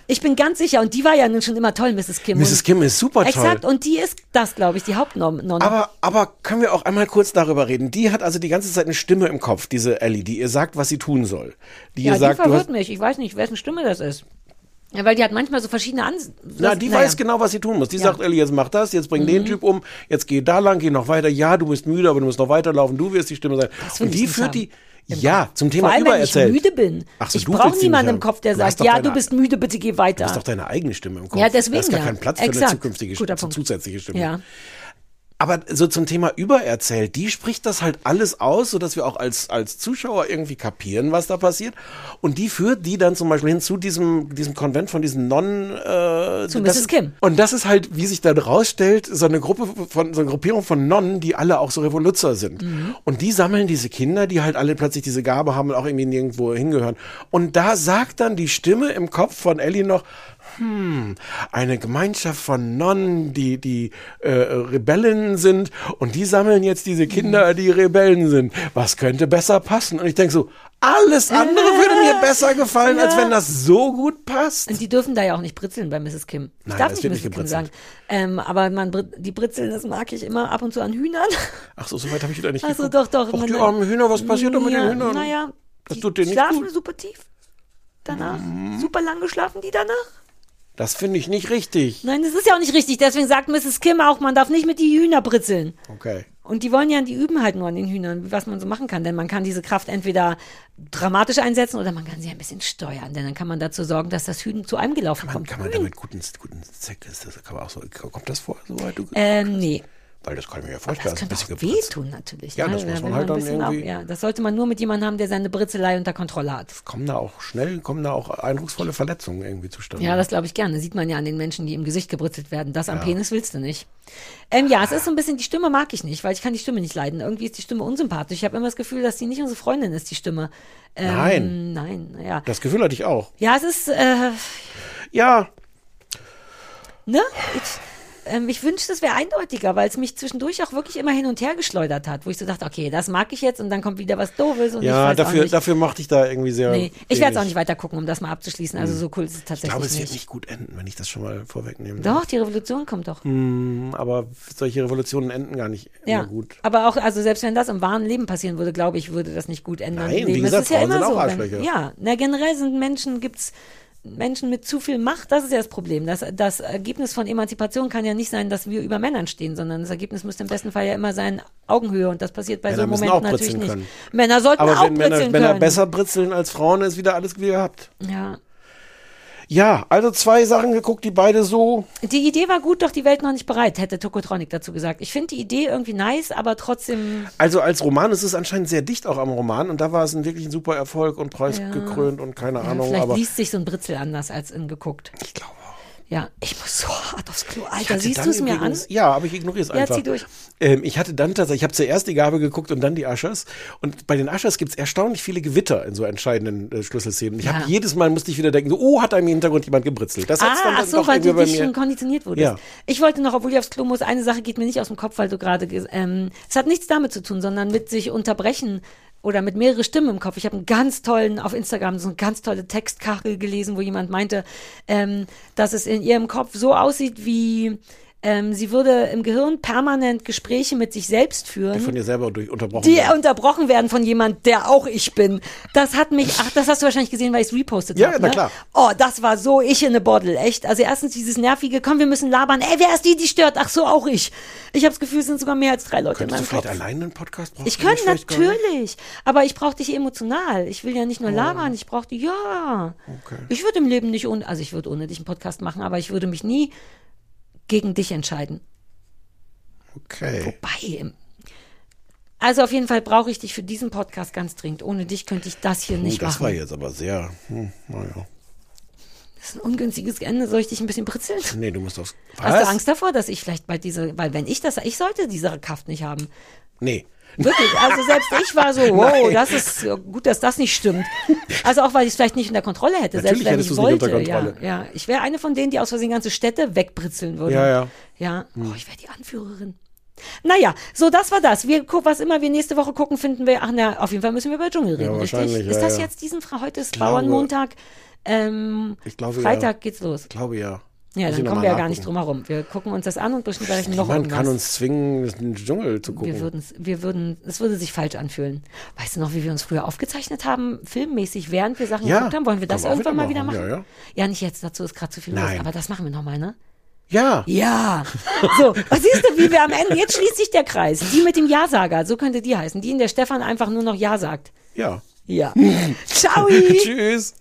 ich bin ganz sicher. Und die war ja nun schon immer toll, Mrs. Kim. Mrs. Kim ist super toll. Exakt. Und die ist das, glaube ich, die Hauptnonne. Aber, aber können wir auch einmal kurz darüber reden? Die hat also die ganze Zeit eine Stimme im Kopf, diese Ellie, die ihr sagt, was sie tun soll. Die ja, ihr sagt, die verwirrt mich. Ich weiß nicht, wessen Stimme das ist. Ja, weil die hat manchmal so verschiedene Ans na, die naja. weiß genau, was sie tun muss. Die Ja. sagt, Ellie, jetzt mach das, jetzt bring den Mhm. Typ um, jetzt geh da lang, geh noch weiter. Ja, du bist müde, aber du musst noch weiterlaufen. Du wirst die Stimme sein. Und die führt haben. die, ja, zum Thema Vor allem, wenn ich übererzählt. müde bin. Ach so, ich brauche niemanden im. Kopf, der sagt, ja, deine- du bist müde, bitte geh weiter. Du hast doch deine eigene Stimme im Kopf. Ja, deswegen, Da ist gar ja. kein Platz für eine Exakt. zukünftige Guter Punkt. zusätzliche Stimme. Ja. Aber so zum Thema übererzählt, die spricht das halt alles aus, sodass wir auch als, als Zuschauer irgendwie kapieren, was da passiert. Und die führt die dann zum Beispiel hin zu diesem, diesem Konvent von diesen Nonnen. Äh, Zu das Mrs. Kim. Und das ist halt, wie sich dann rausstellt, so eine Gruppe von, so eine Gruppierung von Nonnen, die alle auch so Revoluzer sind. Mhm. Und die sammeln diese Kinder, die halt alle plötzlich diese Gabe haben und auch irgendwie nirgendwo hingehören. Und da sagt dann die Stimme im Kopf von Ellie noch, hm, eine Gemeinschaft von Nonnen, die, die äh, Rebellen sind und die sammeln jetzt diese Kinder, die Rebellen sind. Was könnte besser passen? Und ich denke so, alles andere würde mir besser gefallen, als Ja. wenn das so gut passt. Und die dürfen da ja auch nicht britzeln bei Mrs. Kim. Ich Nein, darf das nicht Mrs. nicht Kim sagen. Ähm, aber man, die Britzeln, das mag ich immer ab und zu an Hühnern. Ach so, so weit habe ich wieder nicht Also geguckt. doch, doch. Och, die armen Hühner, was passiert da mit ja, den Hühnern? Naja, Das die tut denen nicht schlafen gut. super tief. Danach. Mhm. Super lang geschlafen die danach. Das finde ich nicht richtig. Nein, das ist ja auch nicht richtig. Deswegen sagt Mrs. Kim auch, man darf nicht mit die Hühner britzeln. Okay. Und die wollen ja, die üben halt nur an den Hühnern, was man so machen kann. Denn man kann diese Kraft entweder dramatisch einsetzen oder man kann sie ein bisschen steuern. Denn dann kann man dazu sorgen, dass das Hühn zu einem gelaufen kommt. Kann man damit guten, guten Sex, das, kann man auch so, kommt das vor, so weit? Du, Ähm, nee. Weil das kann ich mir ja Das vorstellen. könnte dass auch ein bisschen gepritzt. wehtun natürlich. Ja, ne? das Da muss man halt ein dann irgendwie- Auch, ja, das sollte man nur mit jemandem haben, der seine Britzelei unter Kontrolle hat. Kommen da auch schnell, kommen da auch eindrucksvolle Verletzungen irgendwie zustande. Ja, das glaube ich gerne. Sieht man ja an den Menschen, die im Gesicht gebritzelt werden. Das am Ja. Penis willst du nicht. Ähm, ja, es ist so ein bisschen, die Stimme mag ich nicht, weil ich kann die Stimme nicht leiden. Irgendwie ist die Stimme unsympathisch. Ich habe immer das Gefühl, dass die nicht unsere Freundin ist, die Stimme. Ähm, Nein. Nein, ja. Das Gefühl hatte ich auch. Ja, es ist, äh, Ja, ne? Ich, ähm, ich wünschte, es wäre eindeutiger, weil es mich zwischendurch auch wirklich immer hin und her geschleudert hat, wo ich so dachte, okay, das mag ich jetzt und dann kommt wieder was Doofes und ich ja, weiß auch dafür, dafür mochte ich da irgendwie sehr. Nee, ich werde es auch nicht weiter gucken, um das mal abzuschließen. Also Hm. so cool ist es Ich tatsächlich glaube, es wird nicht. nicht gut enden, wenn ich das schon mal vorwegnehme. Doch, die Revolution kommt doch. Hm, aber solche Revolutionen enden gar nicht Ja, immer gut. aber auch, also selbst wenn das im wahren Leben passieren würde, glaube ich, würde das nicht gut ändern. Nein, wie gesagt, es ist ja Frauen immer sind auch so. Arschlöcher. Ja, na, generell sind Menschen, gibt's Menschen mit zu viel Macht, das ist ja das Problem. Das, das Ergebnis von Emanzipation kann ja nicht sein, dass wir über Männern stehen, sondern das Ergebnis müsste im besten Fall ja immer sein Augenhöhe und das passiert bei Männer so Momenten auch natürlich nicht. können. Männer sollten Aber auch wenn Männer, britzeln Männer können. besser britzeln als Frauen, ist wieder alles wie gehabt. Ja. Ja, also zwei Sachen geguckt, die beide so. Die Idee war gut, doch die Welt noch nicht bereit, hätte Tokotronic dazu gesagt. Ich finde die Idee irgendwie nice, aber trotzdem Also als Roman ist es anscheinend sehr dicht auch am Roman und da war es ein wirklich ein super Erfolg und preisgekrönt und keine Ja, Ahnung. vielleicht aber liest sich so ein Britzel anders als in geguckt. Ich glaube. Ja, ich muss so hart aufs Klo. Alter, siehst du es mir an? Ja, aber ich ignoriere es Ja, einfach. zieh durch. Ähm, ich hatte dann tatsächlich, ich habe zuerst die Gabe geguckt und dann die Ushers. Und bei den Ushers gibt es erstaunlich viele Gewitter in so entscheidenden äh, Schlüsselszenen. Ich Ja. habe jedes Mal musste ich wieder denken, so, oh, hat da im Hintergrund jemand gebritzelt. Das hat's ah, dann, ach so, weil du dich schon konditioniert wurdest. Ja. Ich wollte noch, obwohl ich aufs Klo muss, eine Sache geht mir nicht aus dem Kopf, weil du gerade, ähm, es hat nichts damit zu tun, sondern mit sich unterbrechen oder mit mehrere Stimmen im Kopf. Ich habe einen ganz tollen, auf Instagram so eine ganz tolle Textkachel gelesen, wo jemand meinte, ähm, dass es in ihrem Kopf so aussieht wie ähm, sie würde im Gehirn permanent Gespräche mit sich selbst führen. Die von dir selber durch unterbrochen die werden. unterbrochen werden von jemand, der auch ich bin. Das hat mich, ach, das hast du wahrscheinlich gesehen, weil ich es repostet Ja, habe. na ne? klar. Oh, das war so ich in a bottle, echt. Also erstens dieses nervige, komm, wir müssen labern. Ey, wer ist die, die stört? Ach so, auch ich. Ich habe das Gefühl, es sind sogar mehr als drei Leute Könntest du in meinem vielleicht Kopf. alleine einen Podcast brauchen? Ich könnte natürlich, aber ich brauche dich emotional. Ich will ja nicht nur labern, ich brauche dich, ja. Okay. Ich würde im Leben nicht ohne, also ich würde ohne dich einen Podcast machen, aber ich würde mich nie gegen dich entscheiden. Okay. Wobei, im- also auf jeden Fall brauche ich dich für diesen Podcast ganz dringend. Ohne dich könnte ich das hier nicht das machen. war jetzt aber sehr. Hm, naja. Das ist ein ungünstiges Ende. Soll ich dich ein bisschen britzeln? Nee, du musst aufs. Hast du Angst davor, dass ich vielleicht bei diese, weil wenn ich das, ich sollte diese Kraft nicht haben. Nee. Wirklich, also selbst ich war so, [LAUGHS] wow, Nein. das ist äh, gut, dass das nicht stimmt. Also auch, weil ich es vielleicht nicht unter Kontrolle hätte, Natürlich selbst wenn ich es nicht wollte. unter Kontrolle. Ja, ja. Ich wäre eine von denen, die aus Versehen ganze Städte wegbritzeln würde. Ja, ja. Ja, Hm. oh, ich wäre die Anführerin. Naja, so das war das. Wir gucken, was immer wir nächste Woche gucken, finden wir. Ach na, auf jeden Fall müssen wir über Dschungel reden, richtig? wahrscheinlich, Ist ja, das ja. jetzt diesen heute ist glaube- Bauernmontag? Ähm, Ich glaube, Freitag ja. geht's los. Ich glaube ja. Ja, Muss dann kommen wir ja gar nicht drum herum. Wir gucken uns das an und besprechen noch Niemand kann uns zwingen, den Dschungel zu gucken. Wir würden, wir würden, es würde sich falsch anfühlen. Weißt du noch, wie wir uns früher aufgezeichnet haben, filmmäßig, während wir Sachen Ja, geguckt haben? Wollen wir das irgendwann mal wieder wieder machen, machen? ja, ja. nicht jetzt, dazu ist gerade zu viel Nein. los, aber das machen wir nochmal, ne? Ja. Ja. So, was siehst du, wie wir am Ende, jetzt schließt sich der Kreis. Die mit dem Ja-Sager, so könnte die heißen. Die, in der Stefan einfach nur noch Ja sagt. Ja. Ja. Ciao. [LAUGHS] Tschüss.